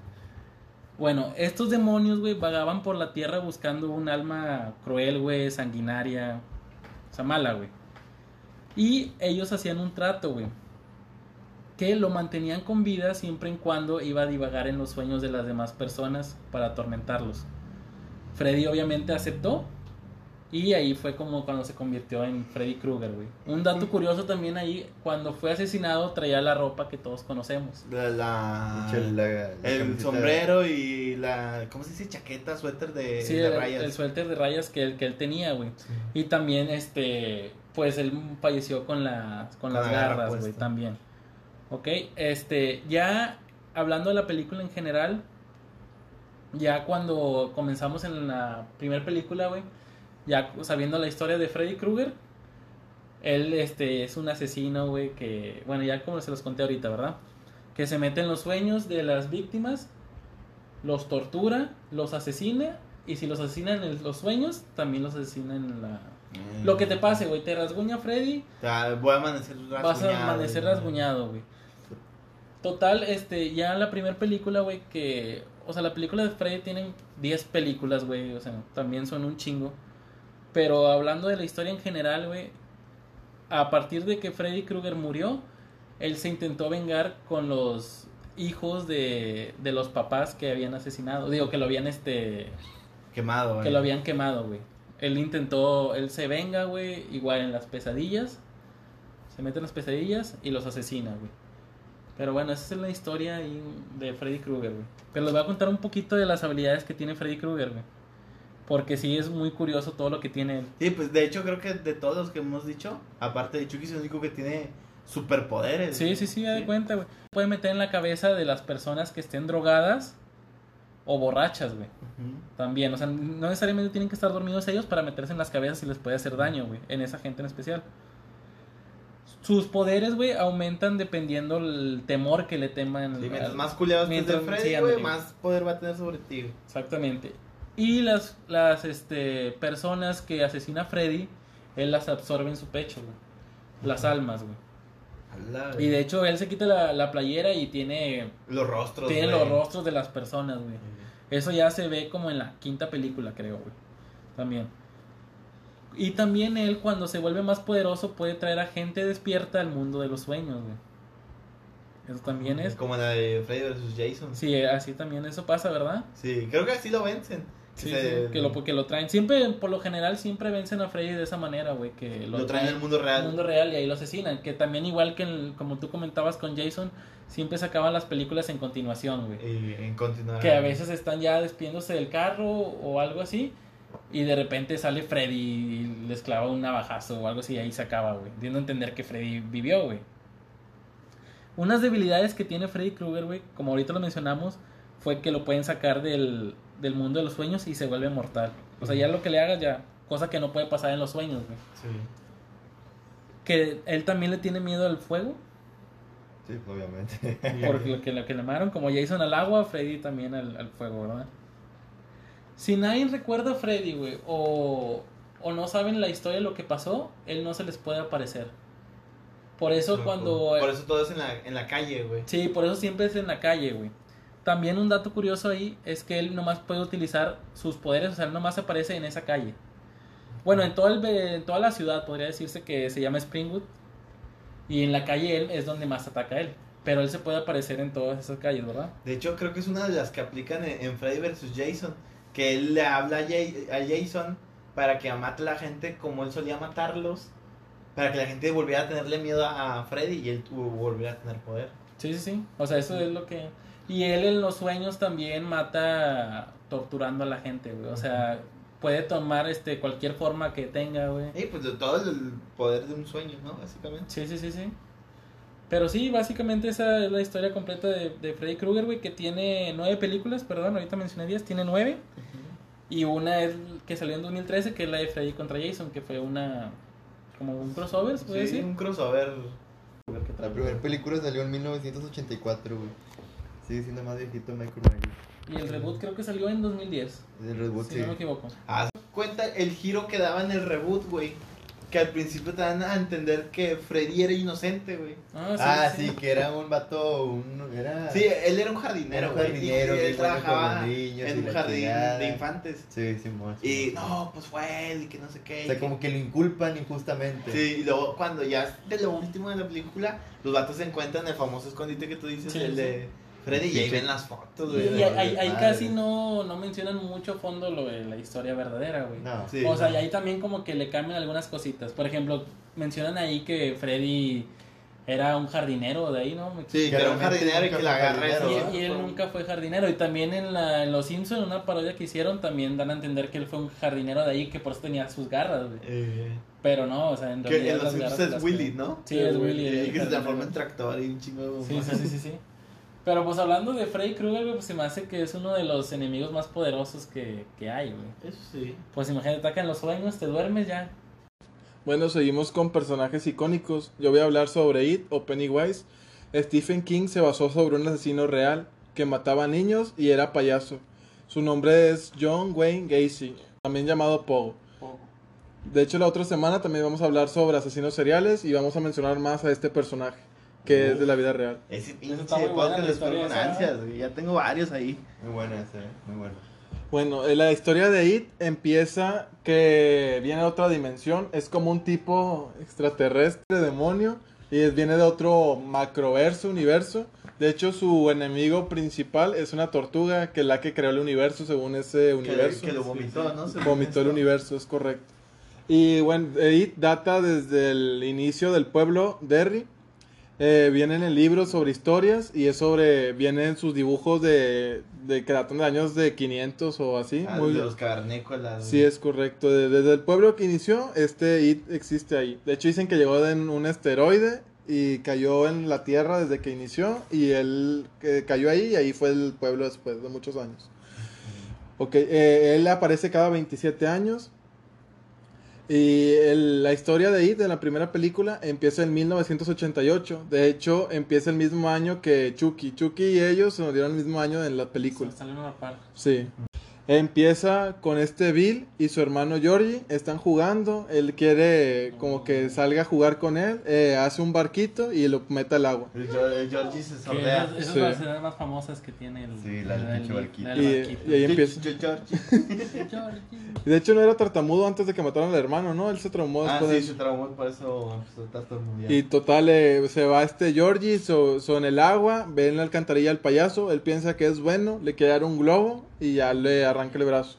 Bueno, estos demonios, güey, vagaban por la tierra buscando un alma cruel, güey, sanguinaria, o sea, mala, güey. Y ellos hacían un trato, güey, que lo mantenían con vida siempre y cuando iba a divagar en los sueños de las demás personas para atormentarlos. Freddy obviamente aceptó y ahí fue como cuando se convirtió en Freddy Krueger, güey. Un dato curioso también ahí, cuando fue asesinado traía la ropa que todos conocemos. La, la- Pinche la- la el sombrero y la. ¿Cómo se dice? Chaqueta, suéter de, Sí, de el, rayas. el suéter de rayas que él, que él tenía, güey. Y también, este, pues él falleció con, la, con Con las la garra garras, güey, también. Ok, este, ya hablando de la película en general, ya cuando comenzamos en la primera película, güey, ya sabiendo la historia de Freddy Krueger, él, este, es un asesino, güey, que, bueno, ya como se los conté ahorita, ¿verdad? Que se mete en los sueños de las víctimas, los tortura, los asesina, y si los asesinan en los sueños, también los asesinan en la... Mm. Lo que te pase, güey, te rasguña Freddy, O sea, voy a amanecer rasguñado. vas a amanecer güey. rasguñado, güey. Total, este, ya la primera película, güey, que... O sea, la película de Freddy tienen 10 películas, güey, o sea, también son un chingo. Pero hablando de la historia en general, güey, a partir de que Freddy Krueger murió, él se intentó vengar con los hijos de, de los papás que habían asesinado. Digo, que lo habían, este, Quemado, güey. que lo habían quemado, güey. Él intentó, él se venga, güey, igual en las pesadillas. Se mete en las pesadillas y los asesina, güey. Pero bueno, esa es la historia de Freddy Krueger, güey. Pero les voy a contar un poquito de las habilidades que tiene Freddy Krueger, güey. Porque sí es muy curioso todo lo que tiene él. Sí, pues de hecho creo que de todos los que hemos dicho, aparte de Chucky es el único que tiene superpoderes. Sí, sí, sí, da de cuenta, güey. Puede meter en la cabeza de las personas que estén drogadas o borrachas, güey. También, o sea, no necesariamente tienen que estar dormidos ellos para meterse en las cabezas y les puede hacer daño, güey, en esa gente en especial. Sus poderes, güey, aumentan dependiendo el temor que le teman. Sí, mientras al- más culiados mientras- Freddy, sí, güey, más poder va a tener sobre ti. Exactamente. Y las, las este, personas que asesina a Freddy, él las absorbe en su pecho, güey. Las almas, güey. Y de hecho, él se quita la, la playera y tiene, los rostros. tiene güey. los rostros de las personas, güey. Eso ya se ve como en la quinta película, creo, güey. También. Y también él, cuando se vuelve más poderoso, puede traer a gente despierta al mundo de los sueños, güey. Eso también es. Como la de Freddy vs. Jason. Sí, así también eso pasa, ¿verdad? Sí, creo que así lo vencen. Sí, Se- sí, que lo, que lo traen. Siempre, por lo general, siempre vencen a Freddy de esa manera, güey. Que lo, traen al mundo real. al mundo real y ahí lo asesinan. Que también, igual que el- como tú comentabas con Jason, siempre sacaban las películas en continuación, güey. Y en continuar. Que a veces están ya despidiéndose del carro o algo así. Y de repente sale Freddy y les clava un navajazo o algo así y ahí se acaba, güey. Diendo a entender que Freddy vivió, güey. Unas debilidades que tiene Freddy Krueger, güey, como ahorita lo mencionamos, fue que lo pueden sacar del, del mundo de los sueños y se vuelve mortal. O sea, ya lo que le hagas ya, cosa que no puede pasar en los sueños, güey. Sí. Que él también le tiene miedo al fuego, Sí, obviamente. por lo que, lo que le llamaron, como Jason al agua, Freddy también al, al fuego, ¿verdad? Si nadie recuerda a Freddy, güey, o, o no saben la historia de lo que pasó, él no se les puede aparecer. Por eso Loco. cuando... Por eso todo es en la, en la calle, güey. Sí, por eso siempre es en la calle, güey. También un dato curioso ahí es que él nomás puede utilizar sus poderes, o sea, él nomás aparece en esa calle. Bueno, en, todo el, en toda la ciudad podría decirse que se llama Springwood. Y en la calle él es donde más ataca él. Pero él se puede aparecer en todas esas calles, ¿verdad? De hecho, creo que es una de las que aplican en, en Freddy vs. Jason. Que él le habla a, a Jason para que mate a la gente como él solía matarlos. Para que la gente volviera a tenerle miedo a Freddy y él volviera a tener poder. Sí, sí, sí. O sea, eso es lo que... Y él en los sueños también mata torturando a la gente, güey. O sea, puede tomar este cualquier forma que tenga, güey. Y pues de todo el poder de un sueño, ¿no? Básicamente. Sí, sí, sí, sí. Pero sí, básicamente esa es la historia completa de, de Freddy Krueger, güey, que tiene nueve películas, perdón, ahorita mencioné diez, tiene nueve. Y una es que salió en 2013, que es la de Freddy contra Jason, que fue una... como un crossover, se puede Sí, decir. un crossover. La primera película salió en 1984, güey. Sigue siendo más viejito Michael Myers. Y el reboot creo que salió en 2010, El reboot, si sí. no me equivoco. Haz cuenta el giro que daba en el reboot, güey. Que al principio te dan a entender que Freddy era inocente, güey. Ah, sí, Ah, sí. sí, que era un vato, un... Era... Sí, él era un jardinero, Era un güey. jardinero y que él trabajaba los niños en y un jardín de infantes. Sí, Simón. Y Simón. no, pues fue él y que no sé qué. O sea, y como que lo inculpan injustamente. Sí, y luego cuando ya de lo último de la película, los vatos se encuentran en el famoso escondite que tú dices, Sí, el sí. de Freddy, y ahí Sí. ven las fotos, Y, güey. y de- ahí, ahí casi no, no mencionan mucho fondo lo de la historia verdadera, güey. No. Sí. O sea, y ahí también como que le cambian algunas cositas. Por ejemplo, mencionan ahí que Freddy era un jardinero de ahí, ¿no? Sí, que era un jardinero y que la agarra Y, y él nunca fue jardinero. Y también en, la, en Los Simpsons, en una parodia que hicieron, también dan a entender que él fue un jardinero de ahí que por eso tenía sus garras, güey. Eh, Pero no, o sea, en que realidad en los Simpsons es Willy, que- ¿no? Sí, es Willy, Y que se transforma en tractor y un chingo de sí, sí, sí, sí. Pero pues hablando de Freddy Krueger, güey, pues se me hace que es uno de los enemigos más poderosos que, que hay, güey. Eso sí. Pues imagínate, atacan los sueños, te duermes ya. Bueno, seguimos con personajes icónicos. Yo voy a hablar sobre It o Pennywise. Stephen King se basó sobre un asesino real que mataba niños y era payaso. Su nombre es John Wayne Gacy, también llamado Poe. De hecho, la otra semana también vamos a hablar sobre asesinos seriales y vamos a mencionar más a este personaje, que es de la vida real. Ese pinche podcast les historia con ansias, güey. Ya tengo varios ahí. Muy buena esa, eh, muy buena. Bueno, eh, la historia de It empieza que viene de otra dimensión, es como un tipo extraterrestre, demonio, y es- viene de otro macroverso, universo. De hecho, su enemigo principal es una tortuga que es la que creó el universo según ese Que, universo. que lo vomitó, ¿no? Según Vomitó el universo, es correcto. Y bueno, It data desde el inicio del pueblo Derry. Eh, viene en el libro sobre historias y es sobre, vienen sus dibujos de, de que datan de años de 500 o así. Ah, muy, de los cavernícolas. sí, es correcto. De- desde el pueblo que inició, este It existe ahí. De hecho, dicen que llegó en un asteroide y cayó en la Tierra desde que inició y él eh, cayó ahí y ahí fue el pueblo después de muchos años. Ok, eh, él aparece cada 27 años. Y el- la historia de It, de la primera película, empieza en 1988. De hecho, empieza el mismo año que Chucky. Chucky y ellos se dieron el mismo año en la película. Salen a la par. Sí. Empieza con este Bill y su hermano Georgie, están jugando, él quiere como que salga a jugar con él, eh, hace un barquito y lo mete al agua. El, Gio- el Georgie se sordea. esas, Sí. son las escenas más famosas que tiene el. Sí, la del el- pinche barquito. la del Y, barquito. y ahí empieza. Georgie. Y de hecho no era tartamudo antes de que mataran al hermano, ¿no? Él se traumó Ah, después de sí, eso. se traumó, por eso empezó. Y total, eh, se va este Georgie so, so en el agua, ve en la alcantarilla al payaso, él piensa que es bueno, le quiere dar un globo y ya le arranca el brazo.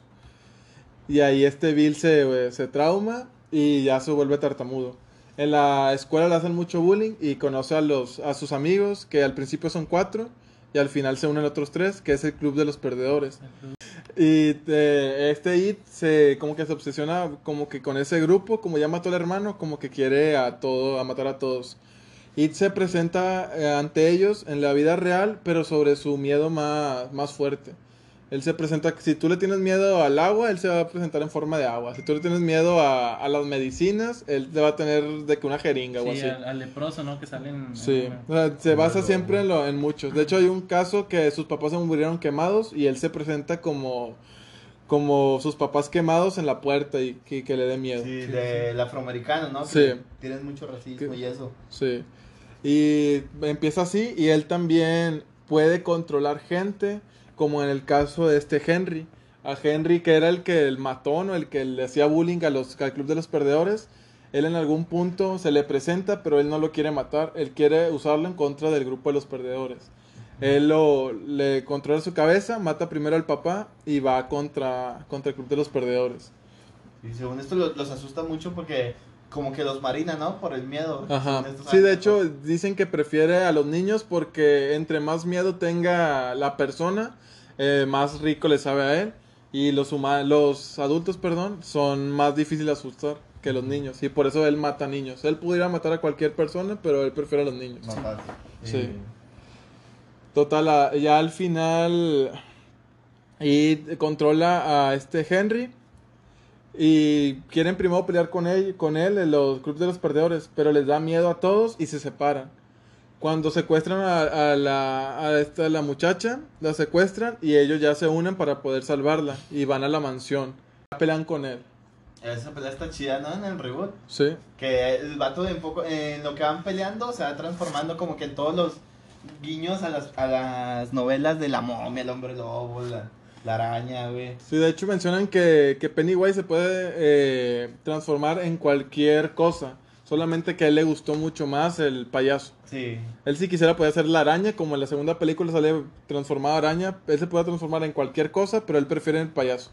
Y ahí este Bill se, eh, se trauma y ya se vuelve tartamudo. En la escuela le hacen mucho bullying y conoce a, los, a sus amigos, que al principio son cuatro y al final se unen otros tres, que es el club de los perdedores. Y eh, este It se como que se obsesiona como que con ese grupo, como ya mató al hermano, como que quiere a todo, a matar a todos. It se presenta eh, ante ellos en la vida real, pero sobre su miedo más, más fuerte. Él se presenta, si tú le tienes miedo al agua, él se va a presentar en forma de agua. Si tú le tienes miedo a, a las medicinas, él te va a tener de que una jeringa o Sí, así. al, al leproso, ¿no? Que salen. en Sí, una- o sea, se basa siempre en, lo, en muchos. De hecho, hay un caso que sus papás se murieron quemados y él se presenta como, como sus papás quemados en la puerta y que, que le dé miedo. Sí, Sí. del afroamericano, ¿no? Sí. Que Tienen mucho racismo Que- y eso. Y empieza así y él también puede controlar gente, como en el caso de este Henry. A Henry, que era el que el matón o el que le hacía bullying a los, al club de los perdedores. Él en algún punto se le presenta, pero él no lo quiere matar. Él quiere usarlo en contra del grupo de los perdedores. Él lo, le controla su cabeza, mata primero al papá y va contra, contra el club de los perdedores. Y según esto lo- los asusta mucho porque como que los marina, ¿no? Por el miedo. Ajá. Sí, de hecho dicen que prefiere a los niños porque entre más miedo tenga la persona, eh, más rico le sabe a él. Y los, huma- los adultos, perdón, son más difíciles de asustar que los niños. Y por eso él mata a niños. Él pudiera matar a cualquier persona, pero él prefiere a los niños. Más fácil. Sí. Total, ya al final y controla a este Henry y quieren primero pelear con él, con él en los clubes de los perdedores, pero les da miedo a todos y se separan. Cuando secuestran a, a la, a esta, la muchacha, la secuestran y ellos ya se unen para poder salvarla y van a la mansión. Pelean con él. Esa pelea está chida, ¿no? En el reboot. Sí. Que el vato de un poco, en lo que van peleando se va transformando como que en todos los guiños a las, a las novelas de la momia, el hombre lobo, la, la araña, güey. Sí, de hecho mencionan que, que Pennywise se puede eh, transformar en cualquier cosa. Solamente que a él le gustó mucho más el payaso. Sí. Él si quisiera puede ser la araña, como en la segunda película sale transformado araña. Él se puede transformar en cualquier cosa, pero él prefiere el payaso.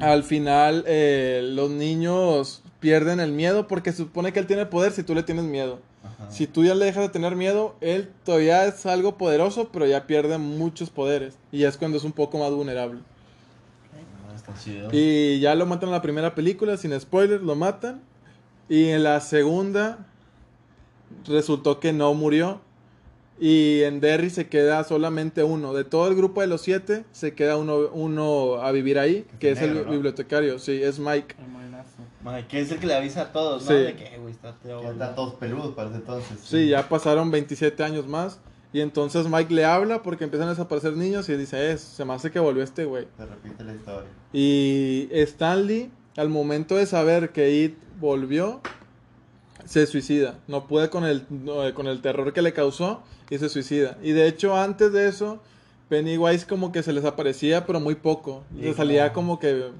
Al final, eh, los niños pierden el miedo porque se supone que él tiene poder si tú le tienes miedo. Ajá. Si tú ya le dejas de tener miedo, él todavía es algo poderoso, pero ya pierde muchos poderes. Y ya es cuando es un poco más vulnerable. Ah, está chido. Y ya lo matan en la primera película, sin spoilers, lo matan. Y en la segunda resultó que no murió. Y en Derry se queda solamente uno. De todo el grupo de los siete, se queda uno, uno a vivir ahí, que es el bibliotecario. Sí, es Mike. Madre, que es el que le avisa a todos, ¿no? Sí. De que, güey, está están todos peludos para ese entonces. Sí, ya pasaron 27 años más. Y entonces Mike le habla porque empiezan a desaparecer niños y dice, es, se me hace que volvió este güey. Se repite la historia. Y Stanley, al momento de saber que It volvió, se suicida. No puede con el, con el terror que le causó y se suicida. Y de hecho, antes de eso, Pennywise como que se les aparecía, pero muy poco. Le salía como- que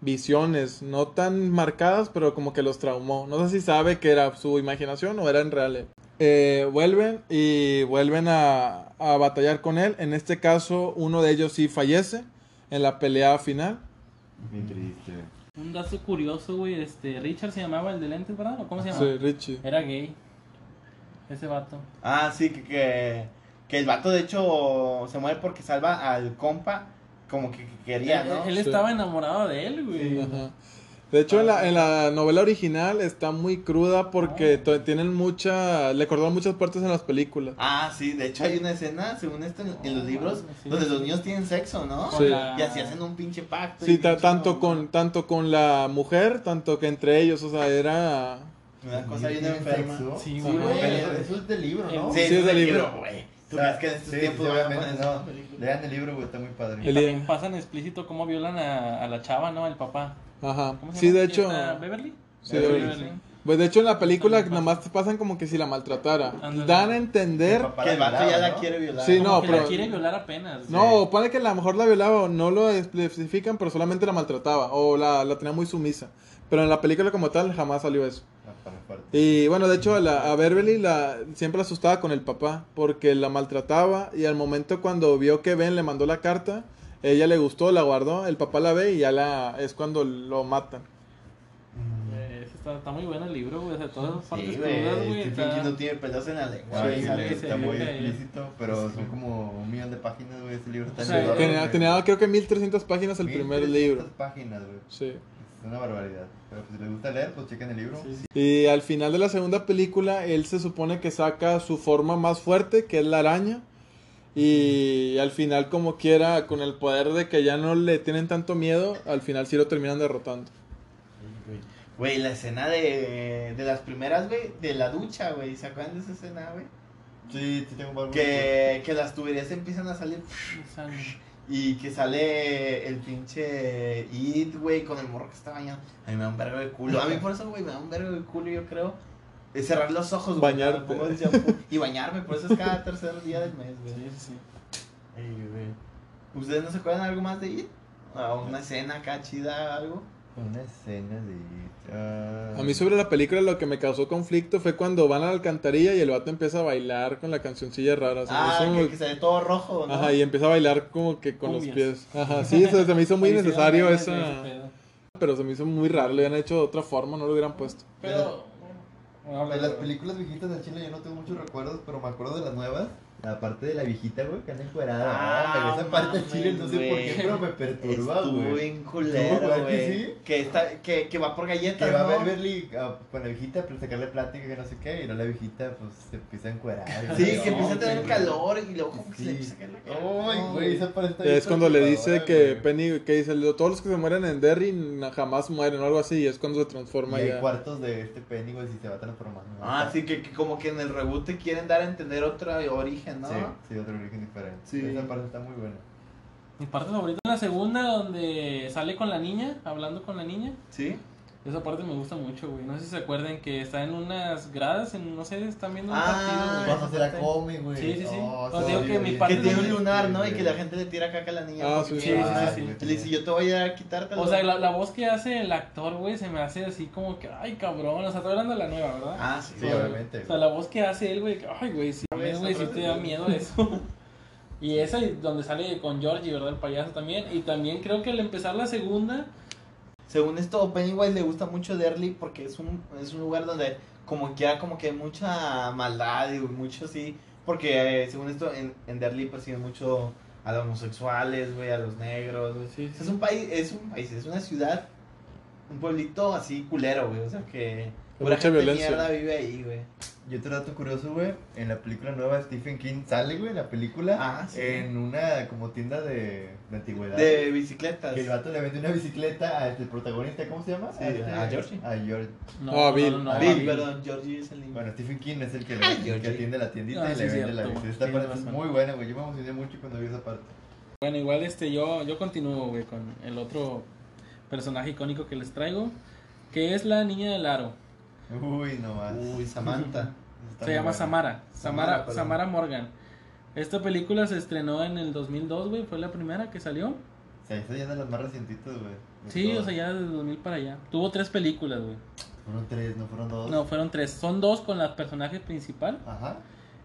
visiones, no tan marcadas, pero como que los traumó. No sé si sabe que era su imaginación o era en real. Eh, vuelven y vuelven a, a batallar con él. En este caso, uno de ellos sí fallece en la pelea final. Triste. Un dato curioso, güey. Este, Richard se llamaba el de lentes, ¿verdad? ¿O cómo se llama? Sí, Richie. Era gay. Ese vato. Ah, sí, que, que, que el vato de hecho se muere porque salva al compa como que, que quería, ¿no? él estaba enamorado de él, güey. Ajá. De hecho, en la, en la novela original está muy cruda porque to- tienen mucha. Le cortaron muchas partes en las películas. Ah, sí, de hecho hay una escena, según esto, en, en los libros, Sí. donde los niños tienen sexo, ¿no? Sí. Y así hacen un pinche pacto. Sí, pinche tanto, con, tanto con la mujer, tanto que entre ellos. O sea, era. Una cosa bien ¿Tienen enferma. sexo? Sí, güey. Eso es del libro, ¿no? Sí, Sí, es del libro. güey. ¿Tú crees que en estos sí, tiempos sí, van a obviamente, poner no. Lean el libro, güey, está muy padre. El- también pasan explícito cómo violan a, a la chava, ¿no? El papá. Ajá. ¿Cómo se Sí, llama? de hecho. ¿Esta ¿Beverly? Sí, Beverly, Pues de hecho en la película nada más te pasan como que si la maltratara. Ándale. Dan a entender. Que el vato ya violaba, la ¿no? quiere violar. Sí, Como no, que pero- la quiere violar apenas. No, pone que a lo mejor la violaba o no lo especifican, pero solamente la maltrataba o la, la tenía muy sumisa. Pero en la película como tal jamás salió eso. Y bueno, de hecho a, la, a Beverly la, siempre la asustaba con el papá porque la maltrataba y al momento cuando vio que Ben le mandó la carta, ella le gustó, la guardó, el papá la ve y ya la es cuando lo matan. Eh, está, está muy bueno el libro, güey. O sea, todas las partes Sí, crudas, güey. güey. Stephen está- King no tiene pelos en la lengua. Sí, sí, sí, está muy sí. explícito, pero son como un millón de páginas, güey, ese libro está O sea, Tenía, tenía creo que 1300 páginas el primer 1300 libro. páginas, güey. Sí. Es una barbaridad. Pero pues, si les gusta leer, pues chequen el libro. Sí, sí. Y al final de la segunda película, él se supone que saca su forma más fuerte, que es la araña. Y al final, como quiera, con el poder de que ya no le tienen tanto miedo, al final sí lo terminan derrotando. Güey, la escena de, de las primeras, güey, de la ducha, güey. ¿Se acuerdan de esa escena, güey? Sí, sí tengo un. Que, que las tuberías empiezan a salir. Y que sale el pinche It, güey, con el morro que está bañando. A mí me da un vergo de culo. A mí por eso, güey, me da un vergo de culo, yo creo. Es cerrar los ojos, güey. Bañarte. Y bañarme, por eso es cada tercer día del mes, güey. Sí, sí, sí. Ey, güey. ¿Ustedes no se acuerdan de algo más de It? ¿A una escena acá chida, algo? Una escena de. A mí sobre la película lo que me causó conflicto fue cuando van a la alcantarilla y el vato empieza a bailar con la cancioncilla rara. Se ah, que, muy- que se ve todo rojo, ¿no? Ajá, y empieza a bailar como que con los pies. Ajá, sí, eso se me hizo muy [LAUGHS] sí, necesario no, esa... Pero se me hizo muy raro, le habían hecho de otra forma, no lo hubieran puesto. Pero. De las películas viejitas de Chile yo no tengo muchos recuerdos, pero me acuerdo de las nuevas. La parte de la viejita, güey, que anda encuerada. Ah, esa parte Chile no sé por qué, güey. pero me perturba, Estuvo güey. bien ¿Estuvo, culero, verdad que güey. sí? Que, está, que, que va por galletas, Que va ¿no? a ver Berly ah, con la viejita para sacarle plática que no sé qué, y no la viejita pues se empieza a encuerar. Sí, No, que empieza a tener güey. calor y luego como que se le empieza a caer. Ay, güey, esa parte está bien Es cuando le dice que güey. Penny, que dice, "Lo- todos los que se mueren en Derry jamás mueren o algo así, y es cuando se Y transforma hay ya. cuartos de este Pennywise y se va transformando. Ah, sí, que, que como que en el reboot te quieren dar a entender otro origen, ¿no? Sí, sí, otro origen diferente. Sí. Esa parte está muy buena. Mi parte favorita es la segunda, donde sale con la niña, hablando con la niña. ¿Sí? Esa parte me gusta mucho, güey. No sé si se acuerdan que está en unas gradas, en, no sé, están viendo un Ah, partido, güey. Cuando se la come, güey. Sí, sí, sí. Oh, digo que mi parte Que tiene un lunar, ¿no? Y que la gente le tira caca a la niña. Ah, sí, sí, sí, sí, le dice, yo te voy a quitártelo. O sea, la, la voz que hace el actor, güey, se me hace así como que, ay, cabrón. O sea, estoy hablando de la nueva, ¿verdad? Ah, sí. Sí, obviamente. O sea, la voz que hace él, güey, que, ay, güey, sí, Güey, sí te da miedo eso. [LAUGHS] Y esa donde sale con Georgie, ¿verdad? El payaso también. Y también creo que al empezar la segunda, Según esto, Pennywise le gusta mucho Derly porque es un, es un lugar donde como que hay como que mucha maldad y mucho así. Porque eh, según esto, en, en Derly persiguen mucho a los homosexuales, güey, a los negros, güey. Sí, sí. Es un país, es un país, es una ciudad, un pueblito así culero, güey. O sea que pura mucha gente violencia. mierda vive ahí, güey. Y otro dato curioso, güey, en la película nueva Stephen King sale, güey, en la película, Ah, sí. en una como tienda de, de antigüedades. De bicicletas. Que el vato le vende una bicicleta al protagonista, ¿cómo se llama? Sí, este- a Georgie. A George. No, Ah, no, Bill. no, no, Ah, Bill, Bill. perdón, Georgie es el niño. Bueno, Stephen King es el que, Ay, le, el que Georgie. atiende la tiendita Ah, y sí, le vende la bicicleta. Esta parte es muy buena, güey. Yo me emocioné mucho cuando vi esa parte. Bueno, igual este yo yo continúo, güey, con el otro personaje icónico que les traigo, que es la niña del aro. Uy, no más. Uy, Samantha. [LAUGHS] Está Se llama buena. Samara, Samara, Samara, Morgan. Esta película se estrenó en el 2002, güey, fue la primera que salió. O sea, esa ya es de las más recientitas, güey. Sí, o sea, ya desde 2000 para allá. Tuvo tres películas, güey. Fueron tres, no fueron dos. No, fueron tres. Son dos con la personaje principal. Ajá.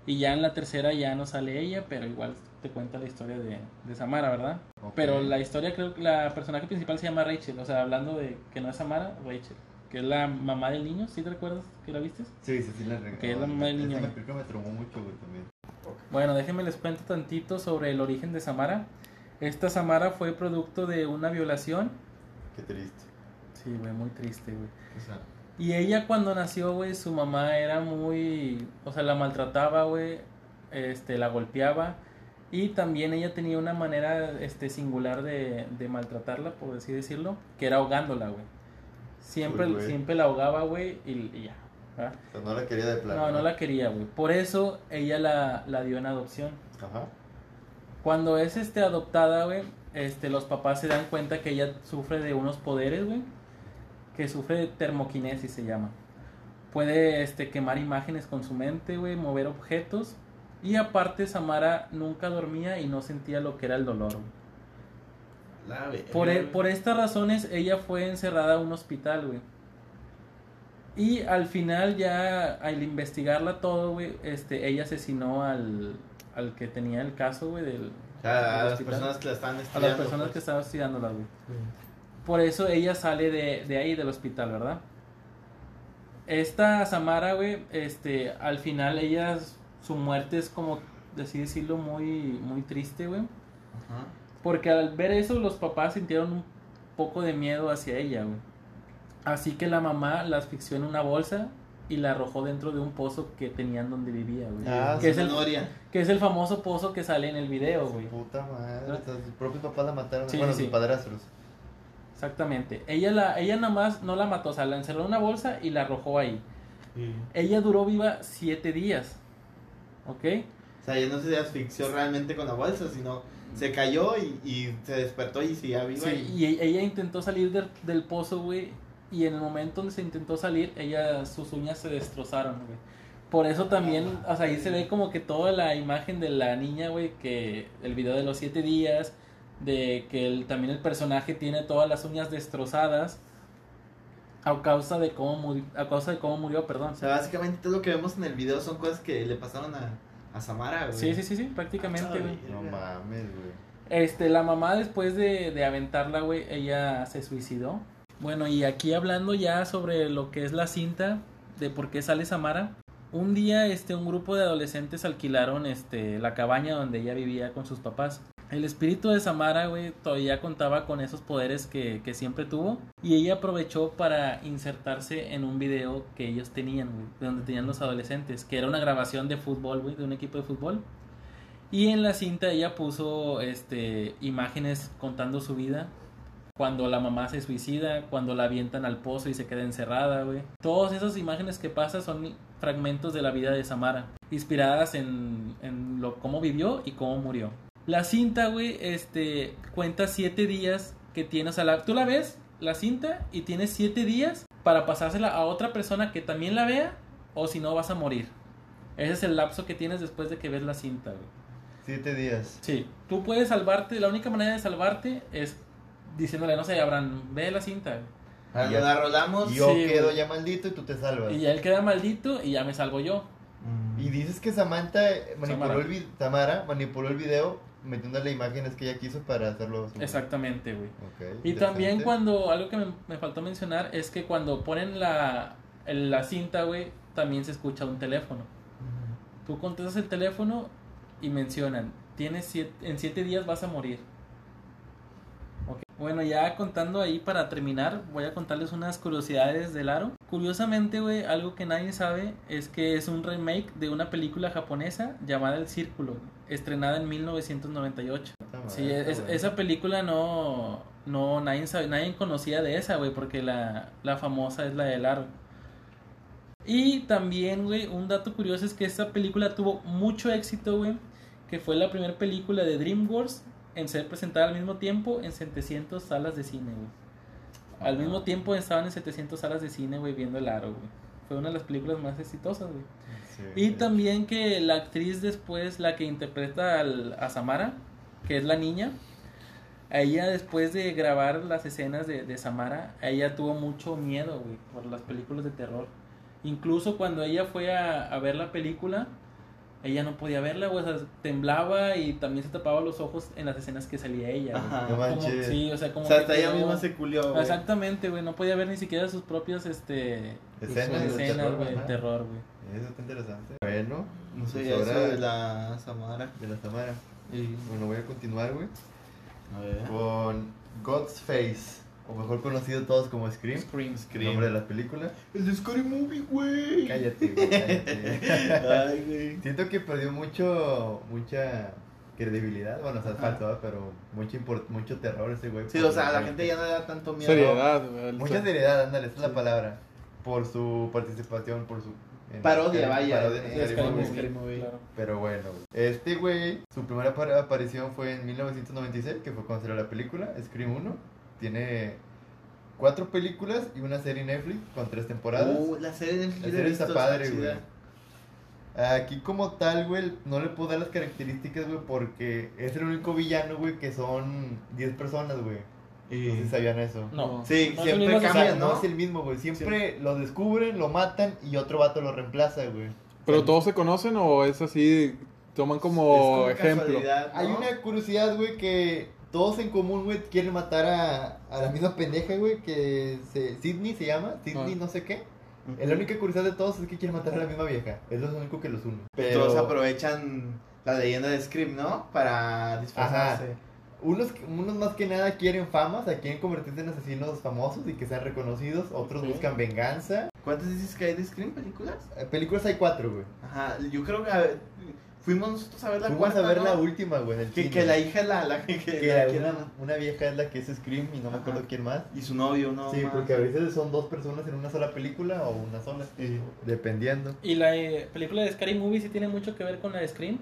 Y ya en la tercera ya no sale ella, pero igual te cuenta la historia de, de Samara, ¿verdad? Pero la historia, creo que la personaje principal se llama Rachel. O sea, hablando de que no es Samara, Rachel. Que es la mamá del niño, ¿sí te recuerdas que la viste? Sí, sí, sí, la regalé. Que es la mamá del niño. Esta película me traumó mucho, güey, también. Bueno, déjenme les cuento tantito sobre el origen de Samara. Esta Samara fue producto de una violación. Qué triste. Sí, güey, muy triste, güey. O sea, Y ella cuando nació, güey, su mamá era muy, o sea, la maltrataba, güey, este, la golpeaba y también ella tenía una manera, este, singular de, de maltratarla, por así decirlo, que era ahogándola, güey. Siempre, Uy, siempre la ahogaba, güey, y, y ya. ¿verdad? O sea, no la quería de plano. No, no la quería, güey. Por eso ella la, la dio en adopción. Ajá. Cuando es este adoptada, güey, este, los papás se dan cuenta que ella sufre de unos poderes, güey. Que sufre de termoquinesis, se llama. Puede este, quemar imágenes con su mente, güey, mover objetos. Y aparte, Samara nunca dormía y no sentía lo que era el dolor. güey. Por, e- por estas razones, ella fue encerrada a un hospital, güey. Y al final, ya al investigarla todo, güey, este, ella asesinó al, al que tenía el caso, güey, del, O sea, a las hospital. personas que la están a las personas pues. que estaban estudiándola, güey. Por eso ella sale de, de ahí, del hospital, ¿verdad? Esta Samara, güey, este, al final ella, su muerte es como, así decirlo, muy, muy triste, güey. Ajá. Porque al ver eso, los papás sintieron un poco de miedo hacia ella, güey. Así que la mamá la asfixió en una bolsa y la arrojó dentro de un pozo que tenían donde vivía, güey. Ah, que, es el, memoria. que es el famoso pozo que sale en el video, güey. Puta madre. Sea, sus propios papás la mataron. Sí, bueno, sí, sus padrastros. Exactamente. Ella, la, ella nada más no la mató, o sea, la encerró en una bolsa y la arrojó ahí. Sí. Ella duró viva siete días. ¿Ok? O sea, ella no se asfixió realmente con la bolsa, sino se cayó y, y se despertó y seguía viva. Sí, y... y ella intentó salir del, del pozo, güey. Y en el momento donde se intentó salir, ella, sus uñas se destrozaron, güey. Por eso también, o sea, ahí se ve como que toda la imagen de la niña, güey, que el video de los siete días, de que el- también el personaje tiene todas las uñas destrozadas a causa de cómo murió, a causa de cómo murió, perdón. O sea, básicamente todo lo que vemos en el video son cosas que le pasaron a, a Samara, güey. Sí, sí, sí, sí, prácticamente, Ay, güey. No mames, güey. Este, la mamá después de, de aventarla, güey, ella se suicidó. Bueno, y aquí hablando ya sobre lo que es la cinta, de por qué sale Samara. Un día, este, un grupo de adolescentes alquilaron, este, la cabaña donde ella vivía con sus papás. El espíritu de Samara, güey, todavía contaba con esos poderes que, siempre tuvo. Y ella aprovechó para insertarse en un video que ellos tenían, güey, de donde tenían los adolescentes, que era una grabación de fútbol, güey, de un equipo de fútbol. Y en la cinta ella puso este imágenes contando su vida. Cuando la mamá se suicida, cuando la avientan al pozo y se queda encerrada, güey. Todas esas imágenes que pasan son fragmentos de la vida de Samara, inspiradas en, en lo, cómo vivió y cómo murió. La cinta, güey, este, cuenta siete días que tienes a la... Tú la ves, la cinta, y tienes siete días para pasársela a otra persona que también la vea, o si no vas a morir. Ese es el lapso que tienes después de que ves la cinta, güey. Siete días. Sí, tú puedes salvarte, la única manera de salvarte es diciéndole, no sé, Abraham, ve la cinta. Ahora Y lo ya. la rolamos. Yo Sí, quedo güey. ya maldito y tú te salvas. Y ya él queda maldito y ya me salvo yo. Mm. Y dices que Samantha manipuló Samara. el Tamara manipuló el video metiéndole imágenes que ella quiso para hacerlo. Exactamente, güey. Ok, Y también cuando, algo que me, me faltó mencionar es que cuando ponen la, la cinta, güey, también se escucha un teléfono. Tú contestas el teléfono y mencionan, tienes siete, en siete días vas a morir. Bueno, ya contando ahí para terminar, voy a contarles unas curiosidades del aro. Curiosamente, güey, algo que nadie sabe es que es un remake de una película japonesa llamada El Círculo, estrenada en 1998. Puta madre, Sí, está es- esa película no, no nadie, sabe- nadie conocía de esa, güey, porque la, la famosa es la del aro. Y también, güey, un dato curioso es que esta película tuvo mucho éxito, güey, que fue la primera película de DreamWorks en ser presentada al mismo tiempo en 700 salas de cine, güey. Al mismo tiempo estaban en 700 salas de cine, güey, viendo el aro, güey. Fue una de las películas más exitosas, güey. Sí, Y también que la actriz después, la que interpreta al- a Samara, que es la niña, a ella después de grabar las escenas de, de Samara, a ella tuvo mucho miedo, güey, por las películas de terror. Incluso cuando ella fue a, a ver la película, ella no podía verla, güey, o sea, temblaba y también se tapaba los ojos en las escenas que salía ella. güey. Ajá. No manches. sí, o sea, como O sea, hasta ella misma se culió, güey. Exactamente, güey, no podía ver ni siquiera sus propias, este, Escenas escenas, güey, terror, güey. Eso está interesante. Bueno, No pues sé ahora eso de la Samara. de la Tamara. Y... Bueno, voy a continuar, güey. A ver. Con God's Face, o mejor conocido todos como Scream. Scream. El nombre de la película. El de Scary Movie, güey. Cállate, güey. cállate. [LAUGHS] Ay, güey. Siento que perdió mucho, mucha credibilidad. Bueno, o sea, es pero mucho, import- mucho terror ese güey. Sí, o sea, a la gente ya no le da tanto miedo. Seriedad, güey. Mucha seriedad, ándale, esa es la palabra. por su participación, por su... Parodia, Scary- vaya, parodia eh, Scary Scary Movie. Movie, Scary Movie. claro. Pero bueno, güey. este güey, su primera apar- aparición fue en 1996, que fue cuando salió la película, Scream 1. Tiene cuatro películas y una serie Netflix con tres temporadas. Uh, la serie de Netflix La serie está padre, güey. Aquí como tal, güey, no le puedo dar las características, güey, porque es el único villano, güey, que son 10 personas, güey. No sé si Y... sabían eso. No. Sí, No siempre cambian, no ¿no? es el mismo, güey. Siempre lo descubren, lo matan y otro vato lo reemplaza, güey. ¿Pero todos se conocen o es así? Toman como, Es ejemplo. casualidad, ¿no? Hay una curiosidad, güey, que todos en común, güey, quieren matar a, a la misma pendeja, güey, que se, Sidney se llama, Sidney Ah. no sé qué. Ujú. La única curiosidad de todos es que quieren matar a la misma vieja. Es lo único que los une. Pero Todos aprovechan la leyenda de Scream, ¿no? Para disfrazarse. unos, unos más que nada quieren fama, o sea, quieren convertirse en asesinos famosos y que sean reconocidos. Otros Sí. buscan venganza. ¿Cuántas dices que hay de Scream películas? Eh, películas hay cuatro, güey. Ajá, yo creo que fuimos nosotros a ver la Fuimos cuarta, a ver ¿no? la última, güey, en el Que, cine. que la hija es la, la que, que la una, una vieja es la que es Scream y no me Ajá. acuerdo quién más. y su novio, ¿no? Sí, más. porque a veces son dos personas en una sola película o una sola, Sí. dependiendo. ¿Y la eh, película de Scary Movie sí tiene mucho que ver con la de Scream?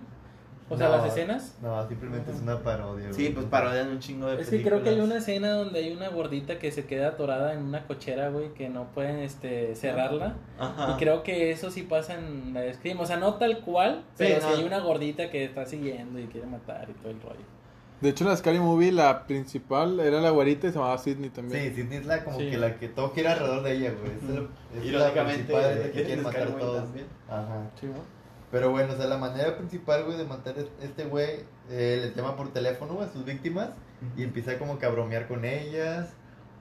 O sea, las escenas. No, simplemente es una parodia. Sí, güey. pues parodian un chingo de Es que creo que hay películas. una escena donde hay una gordita que se queda atorada en una cochera, güey, que no pueden este, cerrarla. Ajá. Y creo que eso sí pasa en la de Scream. O sea, no tal cual, Sí, pero no. sí hay una gordita que está siguiendo y quiere matar y todo el rollo. De hecho, en la Scary Movie, la principal era la güerita y se llamaba Sidney también. Sí, Sidney es la como Sí. que la que todo gira alrededor de ella, güey. Es, el- es la Irónicamente, principal, es la que [LAUGHS] en quiere matar a todos. también. Ajá. Sí, ¿no? Pero bueno, o sea, la manera principal, güey, de matar a este güey, eh, le llama por teléfono, güey, a sus víctimas y empieza como que a bromear con ellas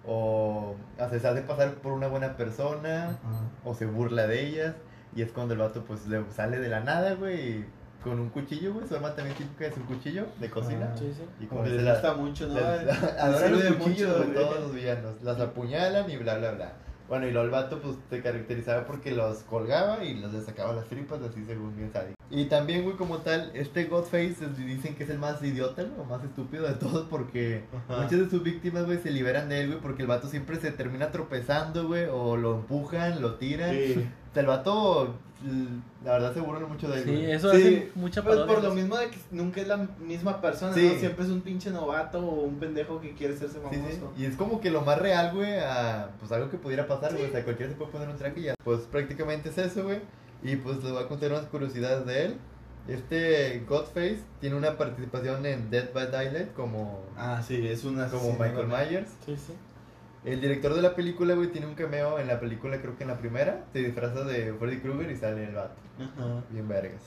o a se hace pasar por una buena persona o se burla de ellas y es cuando el vato pues le sale de la nada, güey, y con un cuchillo, güey, su arma también típica es un cuchillo de cocina. Sí, sí. Y Como les les la- gusta mucho, ¿no? les- [LAUGHS] [LAUGHS] Les adoran los cuchillos mucho, de todos los villanos, las apuñalan y bla bla bla. Bueno, y luego el vato pues se caracterizaba porque los colgaba y los le sacaba las tripas, así según bien sádico. Y también, güey, como tal, este Godface dicen que es el más idiota, o más estúpido de todos porque Ajá. muchas de sus víctimas, güey, se liberan de él, güey, porque el vato siempre se termina tropezando, güey, o lo empujan, lo tiran. Sí. O sea, el vato, la verdad, se burlan mucho de él, Sí, güey. eso Sí, hace mucha Pues por lo mismo de que nunca es la misma persona, Sí. ¿no? Siempre es un pinche novato o un pendejo que quiere hacerse famoso. sí. Y es como que lo más real, güey, a pues algo que pudiera pasar, güey. O sea, cualquiera se puede poner un traje y ya. Pues prácticamente es eso, güey. Y pues les voy a contar unas curiosidades de él. Este Godface tiene una participación en Dead by Daylight como, Ah, sí, es una como Michael Myers. Sí, sí. El director de la película, güey, tiene un cameo en la película, creo que en la primera. Se disfraza de Freddy Krueger y sale el vato. Ajá. Bien vergas.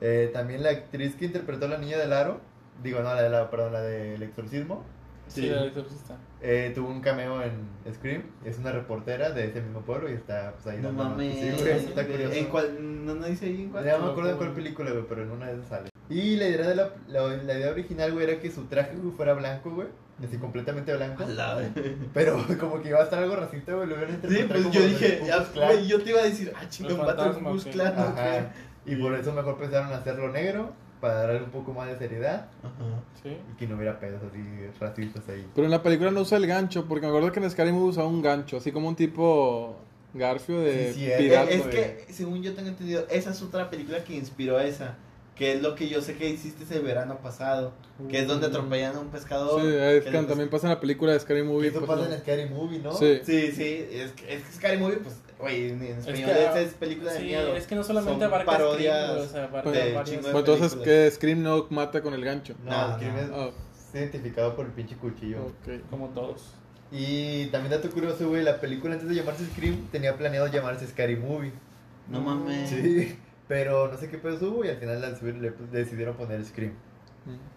Eh, también la actriz que interpretó a la niña del aro, digo, no, la de la, perdón, la del exorcismo, Sí, Sí. la del exorcista. Eh, tuvo un cameo en Scream, es una reportera de ese mismo pueblo y está pues ahí No dando mames. Sí, güey, está curioso. ¿En cuál? No, no dice ahí en cuál. Ya no me acuerdo de cuál película, güey, pero en una de esas sale. Y la idea, de la, la, la idea original, güey, era que su traje güey, fuera blanco, güey. Así completamente blanco. A. [LAUGHS] Pero como que iba a estar algo racista, güey. Lo hubieran Sí, pues yo dije, Klan. güey, yo te iba a decir, ah, un Klux ok. Klan, ¿no? Ajá. Y por eso mejor pensaron hacerlo negro, para darle un poco más de seriedad Ajá. Sí. y que no hubiera pedos así racistas ahí. Pero en la película no usa el gancho, porque me acuerdo que en Scary Movie usaba un gancho, así como un tipo Garfio de Sí, sí, es- pirata. es güey. que, según yo tengo entendido, esa es otra película que inspiró a esa. Que es lo que yo sé que hiciste ese verano pasado. Que es donde atropellan a un pescador. Sí, es que que también pasa en la película de Scary Movie. Eso pues, pasa no. en Scary Movie, ¿no? Sí. Sí, sí, es que, es que Scary Movie, pues, güey, en, en español que, esa es película de Sí, miedo. es que no solamente Son abarca parodias Scream, o sea, abarca de varias- de Bueno, entonces que Scream no mata con el gancho. No, No, Scream no. es es identificado por el pinche cuchillo. ok. como todos. Y también dato curioso, güey, la película antes de llamarse Scream tenía planeado llamarse Scary Movie. No mames. Sí, pero no sé qué pedo hubo y al final la- le, decidieron poner Scream. Mm.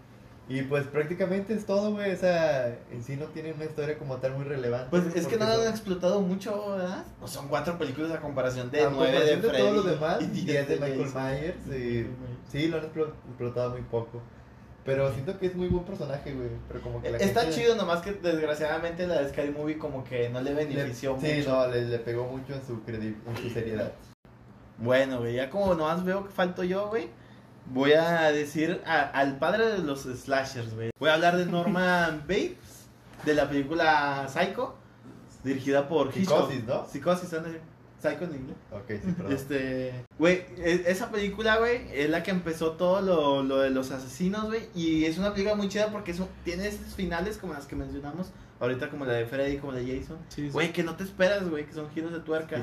Y pues prácticamente es todo, güey, esa en sí no tiene una historia como tal muy relevante. Pues es que no lo han son- explotado mucho, ¿verdad? No son cuatro películas a comparación de a nueve de comparación de Freddy. todos los demás, y diez de Michael. Myers, y sí, lo han explo- explotado muy poco. Pero siento que es muy buen personaje, güey, pero como que la Está gente- chido, nomás que desgraciadamente la de Scary Movie como que no le le- benefició Sí, mucho. no, le, le pegó mucho en su, credi- en su seriedad. Bueno, güey, ya como nomás veo que falto yo, güey. Voy a decir a- al padre de los slashers, güey. Voy a hablar de Norman [LAUGHS] Bates, de la película Psycho. dirigida por Hitchcock. Psicosis, ¿no? Psicosis, ándale. Psycho en inglés. Ok, sí, perdón. [LAUGHS] Este, güey, e- esa película, güey, es la que empezó todo lo, lo de los asesinos, güey, y es una película muy chida porque eso, tiene esos finales como las que mencionamos ahorita, como la de Freddy, como la de Jason. Sí, sí. Güey, que no te esperas, güey, que son giros de tuerca.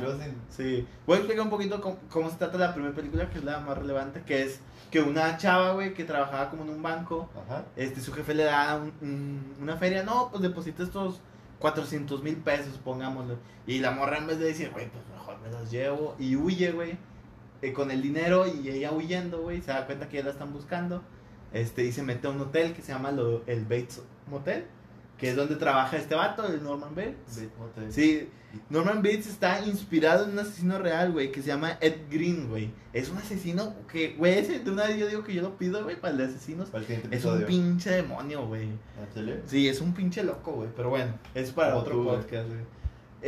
Sí, voy a explicar un poquito cómo, cómo se trata la primera película, que es la más relevante, que es que una chava, güey, que trabajaba como en un banco, Ajá. este, su jefe le da un- un- una feria, no, pues deposita estos 400 mil pesos, pongámoslo. Y la morra en vez de decir, güey, pues me los llevo, y huye, güey, eh, con el dinero, y ella huyendo, güey, se da cuenta que ya la están buscando, este, y se mete a un hotel que se llama lo- el Bates Motel, que es donde trabaja este vato, el Norman Bates. Bates Motel. Sí, Norman Bates está inspirado en un asesino real, güey, que se llama Ed Green, güey. Es un asesino que, güey, ese de una vez yo digo que yo lo pido, güey, para el de asesinos. Para el siguiente Es un pinche demonio, güey. Sí, es un pinche loco, güey. Pero bueno, es para Como otro tú, podcast, güey.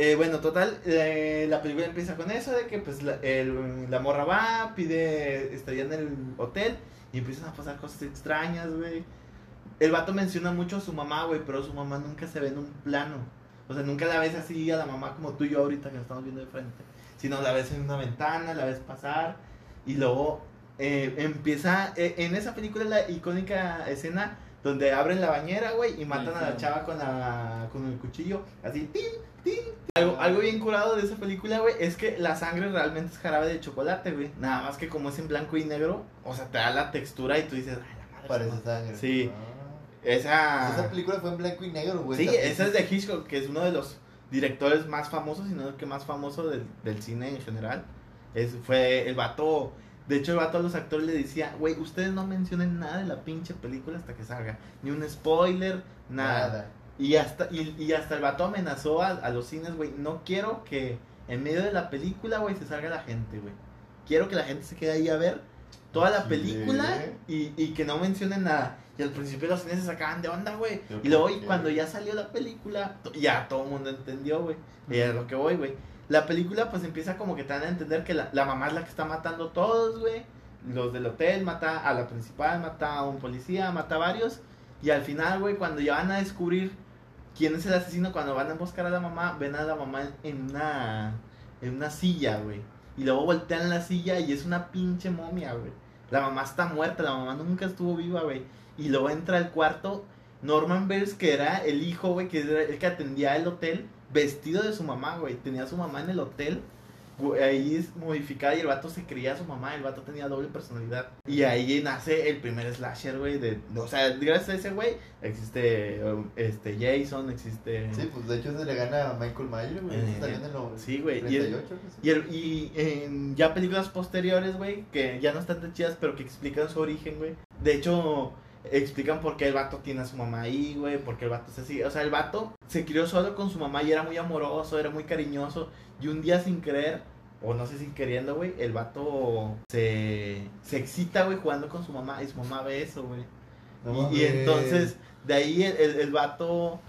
Eh, bueno, total, eh, la película empieza con eso, de que pues la, morra va, pide, estaría en el hotel y empiezan a pasar cosas extrañas, güey. El vato menciona mucho a su mamá, güey, pero su mamá nunca se ve en un plano. O sea, nunca la ves así a la mamá como tú y yo ahorita que la estamos viendo de frente. Sino la ves en una ventana, la ves pasar y luego eh, empieza, eh, en esa película la icónica escena donde abren la bañera, güey, y matan a la chava con, la, con el cuchillo, así, tin, tin. Algo, algo bien curado de esa película, güey, es que la sangre realmente es jarabe de chocolate, güey. Nada más que como es en blanco y negro, o sea, te da la textura y tú dices, ay, la madre. Parece no". sangre. Sí. Ah. Esa... Esa película fue en blanco y negro, güey. Sí, esa es de Hitchcock, que es uno de los directores más famosos, si no el que más famoso del, del cine en general. Es, fue el vato. De hecho, el vato a los actores le decía, güey, ustedes no mencionen nada de la pinche película hasta que salga. Ni un spoiler, nada. Nada. Y hasta, y, y hasta el vato amenazó a, a los cines, güey. No quiero que en medio de la película, güey, se salga la gente, güey. Quiero que la gente se quede ahí a ver toda la película y, y que no mencionen nada. Y al principio los cines se sacaban de onda, güey. Y luego y cuando ya salió la película, ya todo el mundo entendió, güey. Y es lo que voy, güey. La película pues empieza como que te dan a entender que la, la mamá es la que está matando a todos, güey. Los del hotel mata a la principal, mata a un policía, mata a varios. Y al final, güey, cuando ya van a descubrir quién es el asesino, cuando van a buscar a la mamá, ven a la mamá en una, en una silla, güey. Y luego voltean la silla y es una pinche momia, güey. La mamá está muerta, la mamá nunca estuvo viva, güey. Y luego entra al cuarto Norman Bates, que era el hijo, güey, que era el que atendía el hotel, vestido de su mamá, güey. Tenía a su mamá en el hotel, güey, ahí es modificada y el vato se creía a su mamá, el vato tenía doble personalidad. Y ahí nace el primer slasher, güey, de, o sea, gracias a ese güey existe um, este Jason, existe... Sí, pues de hecho se le gana a Michael Myers, güey. Eh, en los sí, güey, y el- 38, que sí. Y, el- y en ya películas posteriores, güey, que ya no están tan chidas, pero que explican su origen, güey. De hecho, explican por qué el vato tiene a su mamá ahí, güey, por qué el vato se sigue. O sea, el vato se crió solo con su mamá y era muy amoroso, era muy cariñoso. Y un día sin querer, o no sé si queriendo, güey, el vato se, se excita, güey, jugando con su mamá y su mamá ve eso, güey. No y, entonces, de ahí el, el, el vato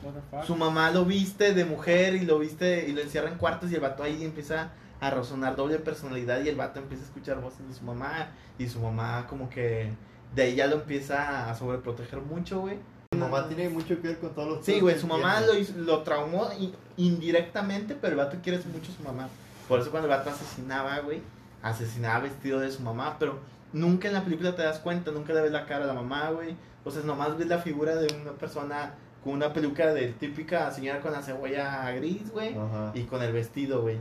su mamá lo viste de mujer y lo viste y lo encierra en cuartos y el vato ahí empieza a razonar doble personalidad y el vato empieza a escuchar voces de su mamá y su mamá como que de ahí ya lo empieza a sobreproteger mucho, güey. Su mamá tiene mucho que ver con todos los Sí, güey, su mamá lo, hizo- lo traumó indirectamente, pero el vato quiere mucho a su mamá. Por eso cuando el vato asesinaba, güey, asesinaba vestido de su mamá, pero nunca en la película te das cuenta, nunca le ves la cara a la mamá, güey. O sea, nomás ves la figura de una persona con una peluca de típica señora con la cebolla gris, güey, y con el vestido, güey.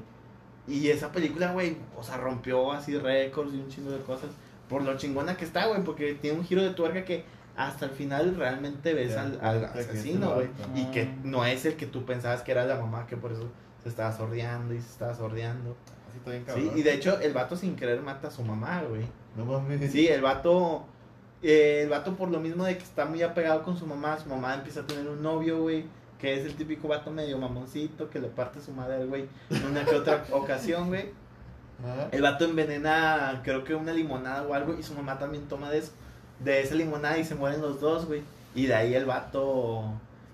Y esa película, güey, o sea, rompió así récords y un chingo de cosas por lo chingona que está, güey, porque tiene un giro de tuerca que hasta el final realmente ves al, asesino, güey. Y que no es el que tú pensabas que era la mamá, que por eso se estaba sordeando y se estaba sordeando. Así está bien Sí, y de hecho el vato sin querer mata a su mamá, güey. No mames. Sí, el vato, eh, el vato por lo mismo de que está muy apegado con su mamá, su mamá empieza a tener un novio, güey, que es el típico vato medio mamoncito que le parte su madre, güey, en una que otra [LAUGHS] ocasión, güey. Ajá. El vato envenena, creo que una limonada o algo, y su mamá también toma de eso, de esa limonada y se mueren los dos, güey. Y de ahí el vato,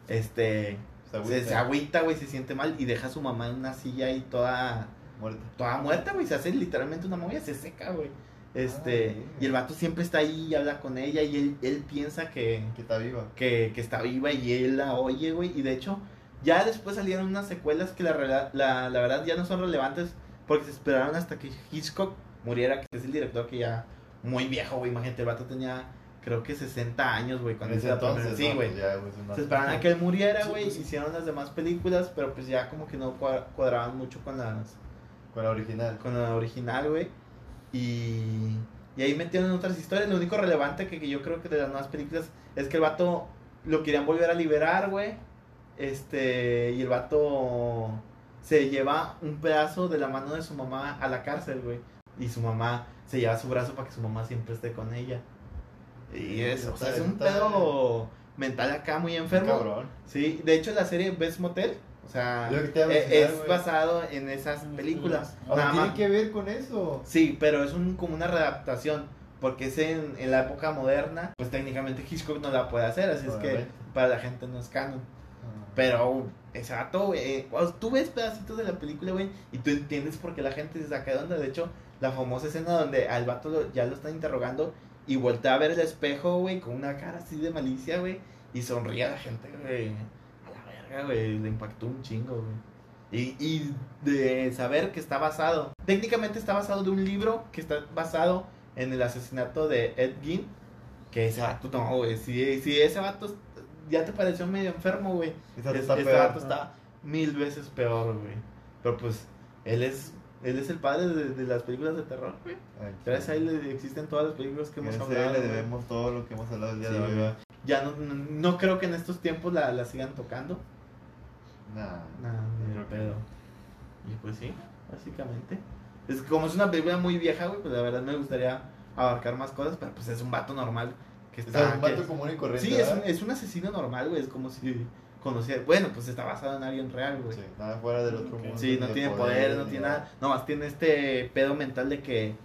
este, Se agüita. se agüita, güey, se siente mal y deja a su mamá en una silla ahí toda, Muerta. toda muerta, güey. Se hace literalmente una momia, se seca, güey. Este, Ah, y el vato siempre está ahí y habla con ella y él, él piensa que, Que está viva. que, que está viva y él la oye, güey. Y de hecho, Ya después salieron unas secuelas que la, la, la verdad ya no son relevantes porque se esperaron hasta que Hitchcock muriera, que es el director que ya muy viejo, güey. Imagínate, el vato tenía creo que 60 años, güey, cuando hizo entonces, Sí, güey. Se esperaban a que él muriera, Sí, güey. pues. Hicieron las demás películas, pero pues ya como que no cua- cuadraban mucho con las Con la original. con la original, güey. Y, y ahí metieron otras historias. Lo único relevante que, que yo creo que de las nuevas películas es que el vato lo querían volver a liberar, güey. Este, y el vato se lleva un pedazo de la mano de su mamá a la cárcel, güey. Y su mamá se lleva su brazo para que su mamá siempre esté con ella. Y es, o sea, es un pedo mental acá muy enfermo. Cabrón. Sí, de hecho la serie Best Motel, o sea, e- mencionar, es basado en esas películas. O sea, Nada tiene más- que ver con eso. Sí, pero es un, como una readaptación, porque es en, en la época moderna, pues técnicamente Hitchcock no la puede hacer, así es que para la gente no es canon. Pero, exacto, güey, cuando tú ves pedacitos de la película, güey, y tú entiendes por qué la gente se saca de onda, de hecho, la famosa escena donde al vato lo- ya lo están interrogando y voltea a ver el espejo, güey, con una cara así de malicia, güey, y sonríe a la gente, güey, a la verga, güey, le impactó un chingo, güey. Y, y de saber que está basado, técnicamente está basado de un libro que está basado en el asesinato de Ed Gein, que ese vato, no, güey, si, si ese vato ya te pareció medio enfermo, güey, Esa es- está este peor, ¿no? está mil veces peor, güey. Pero pues, él es, él es el padre de, de las películas de terror, güey. Gracias a él existen todas las películas que hemos hablado. le debemos todo lo que hemos hablado el día Sí, de hoy. ¿verdad? Ya no, no, no creo que en estos tiempos la, la sigan tocando. Nah. Creo que pedo. Y pues sí, básicamente. Es como es una película muy vieja, güey, pues la verdad me gustaría abarcar más cosas, pero pues es un vato normal que está... sea, un vato común y corriente. Sí, es un, es un asesino normal, güey. Es como si conociera. Bueno, pues está basado en alguien real, güey. Sí, nada fuera del otro mundo. Sí, no tiene poder, poder, no tiene nada. Nomás tiene este pedo mental de que,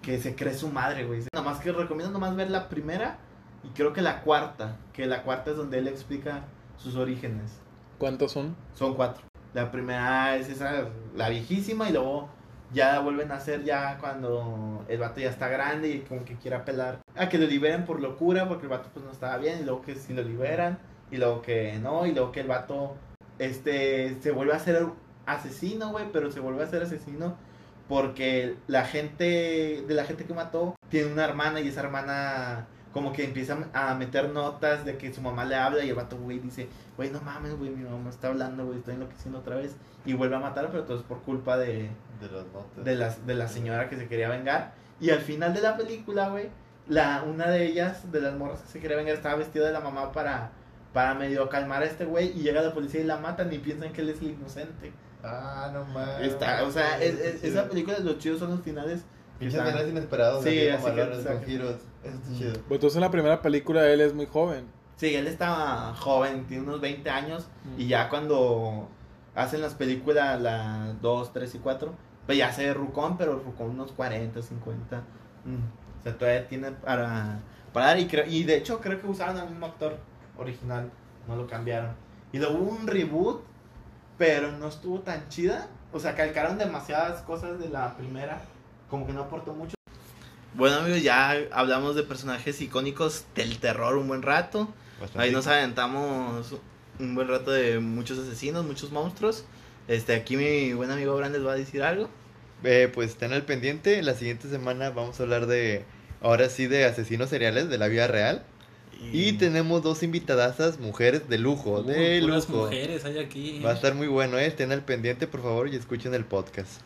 que se cree su madre, güey. Nomás que recomiendo nomás ver la primera y creo que la cuarta. Que la cuarta es donde él explica sus orígenes. ¿Cuántos son? Son cuatro. La primera es esa, la viejísima, y luego ya vuelven a hacer ya cuando el vato ya está grande y como que quiere apelar a que lo liberen por locura, porque el vato pues no estaba bien, y luego que si lo liberan, y luego que no, y luego que el vato este se vuelve a ser asesino, güey, pero se vuelve a ser asesino porque la gente de la gente que mató tiene una hermana y esa hermana como que empieza a meter notas de que su mamá le habla y el vato, güey, dice, güey, no mames, güey, mi mamá está hablando, güey, estoy enloqueciendo otra vez. Y vuelve a matar, pero todo es por culpa de, De las notas. de, la, de la señora que se quería vengar. Y al final de la película, güey, la, una de ellas, de las morras que se quería vengar, estaba vestida de la mamá para, para medio calmar a este güey. Y llega la policía y la matan y piensan que él es el inocente. Ah, no mames. Está, o sea, es- es- esa película, los chidos son los finales. están- finales inesperados. Sí, Sí, así que- con giros. Eso está chido. Pues entonces en la primera película él es muy joven. Sí, él estaba joven, tiene unos 20 años. Y ya cuando hacen las películas, la 2, 3 y 4, pues ya se ve Rucón, pero Rucón unos 40, 50. Mm, O sea, todavía tiene para, para dar. Y, creo, y de hecho, creo que usaron al mismo actor original, no lo cambiaron. Y luego hubo un reboot, pero no estuvo tan chida. O sea, calcaron demasiadas cosas de la primera, como que no aportó mucho. Bueno, amigos, ya hablamos de personajes icónicos del terror un buen rato. Bastante. Ahí nos aventamos un buen rato de muchos asesinos, muchos monstruos. Este, aquí mi buen amigo Bran les va a decir algo. Eh, pues estén al pendiente. La siguiente semana vamos a hablar de. Ahora sí, de asesinos seriales de la vida real. Y tenemos dos invitadasas, mujeres de lujo. Uy, de lujo. mujeres hay aquí. Va a estar muy bueno, ¿eh? Estén al pendiente, por favor, y escuchen el podcast.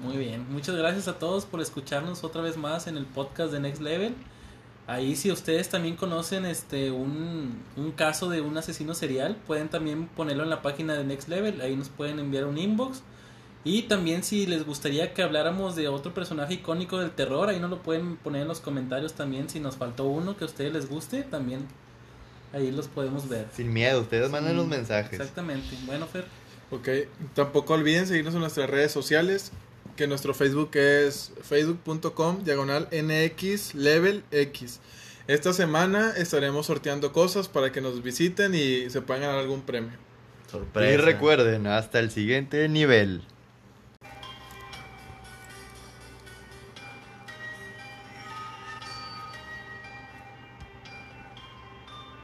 Muy bien, muchas gracias a todos por escucharnos otra vez más en el podcast de Next Level. Ahí si ustedes también conocen este un, un caso de un asesino serial, pueden también ponerlo en la página de Next Level, ahí nos pueden enviar un inbox. Y también si les gustaría que habláramos de otro personaje icónico del terror, ahí nos lo pueden poner en los comentarios también si nos faltó uno que a ustedes les guste, también ahí los podemos ver. Sin miedo, ustedes mandan Sí, los mensajes. Exactamente. Bueno, Fer. Ok, tampoco olviden seguirnos en nuestras redes sociales, que nuestro Facebook es facebook.com diagonal nx level x. Esta semana estaremos sorteando cosas para que nos visiten y se puedan ganar algún premio. Y recuerden, hasta el siguiente nivel.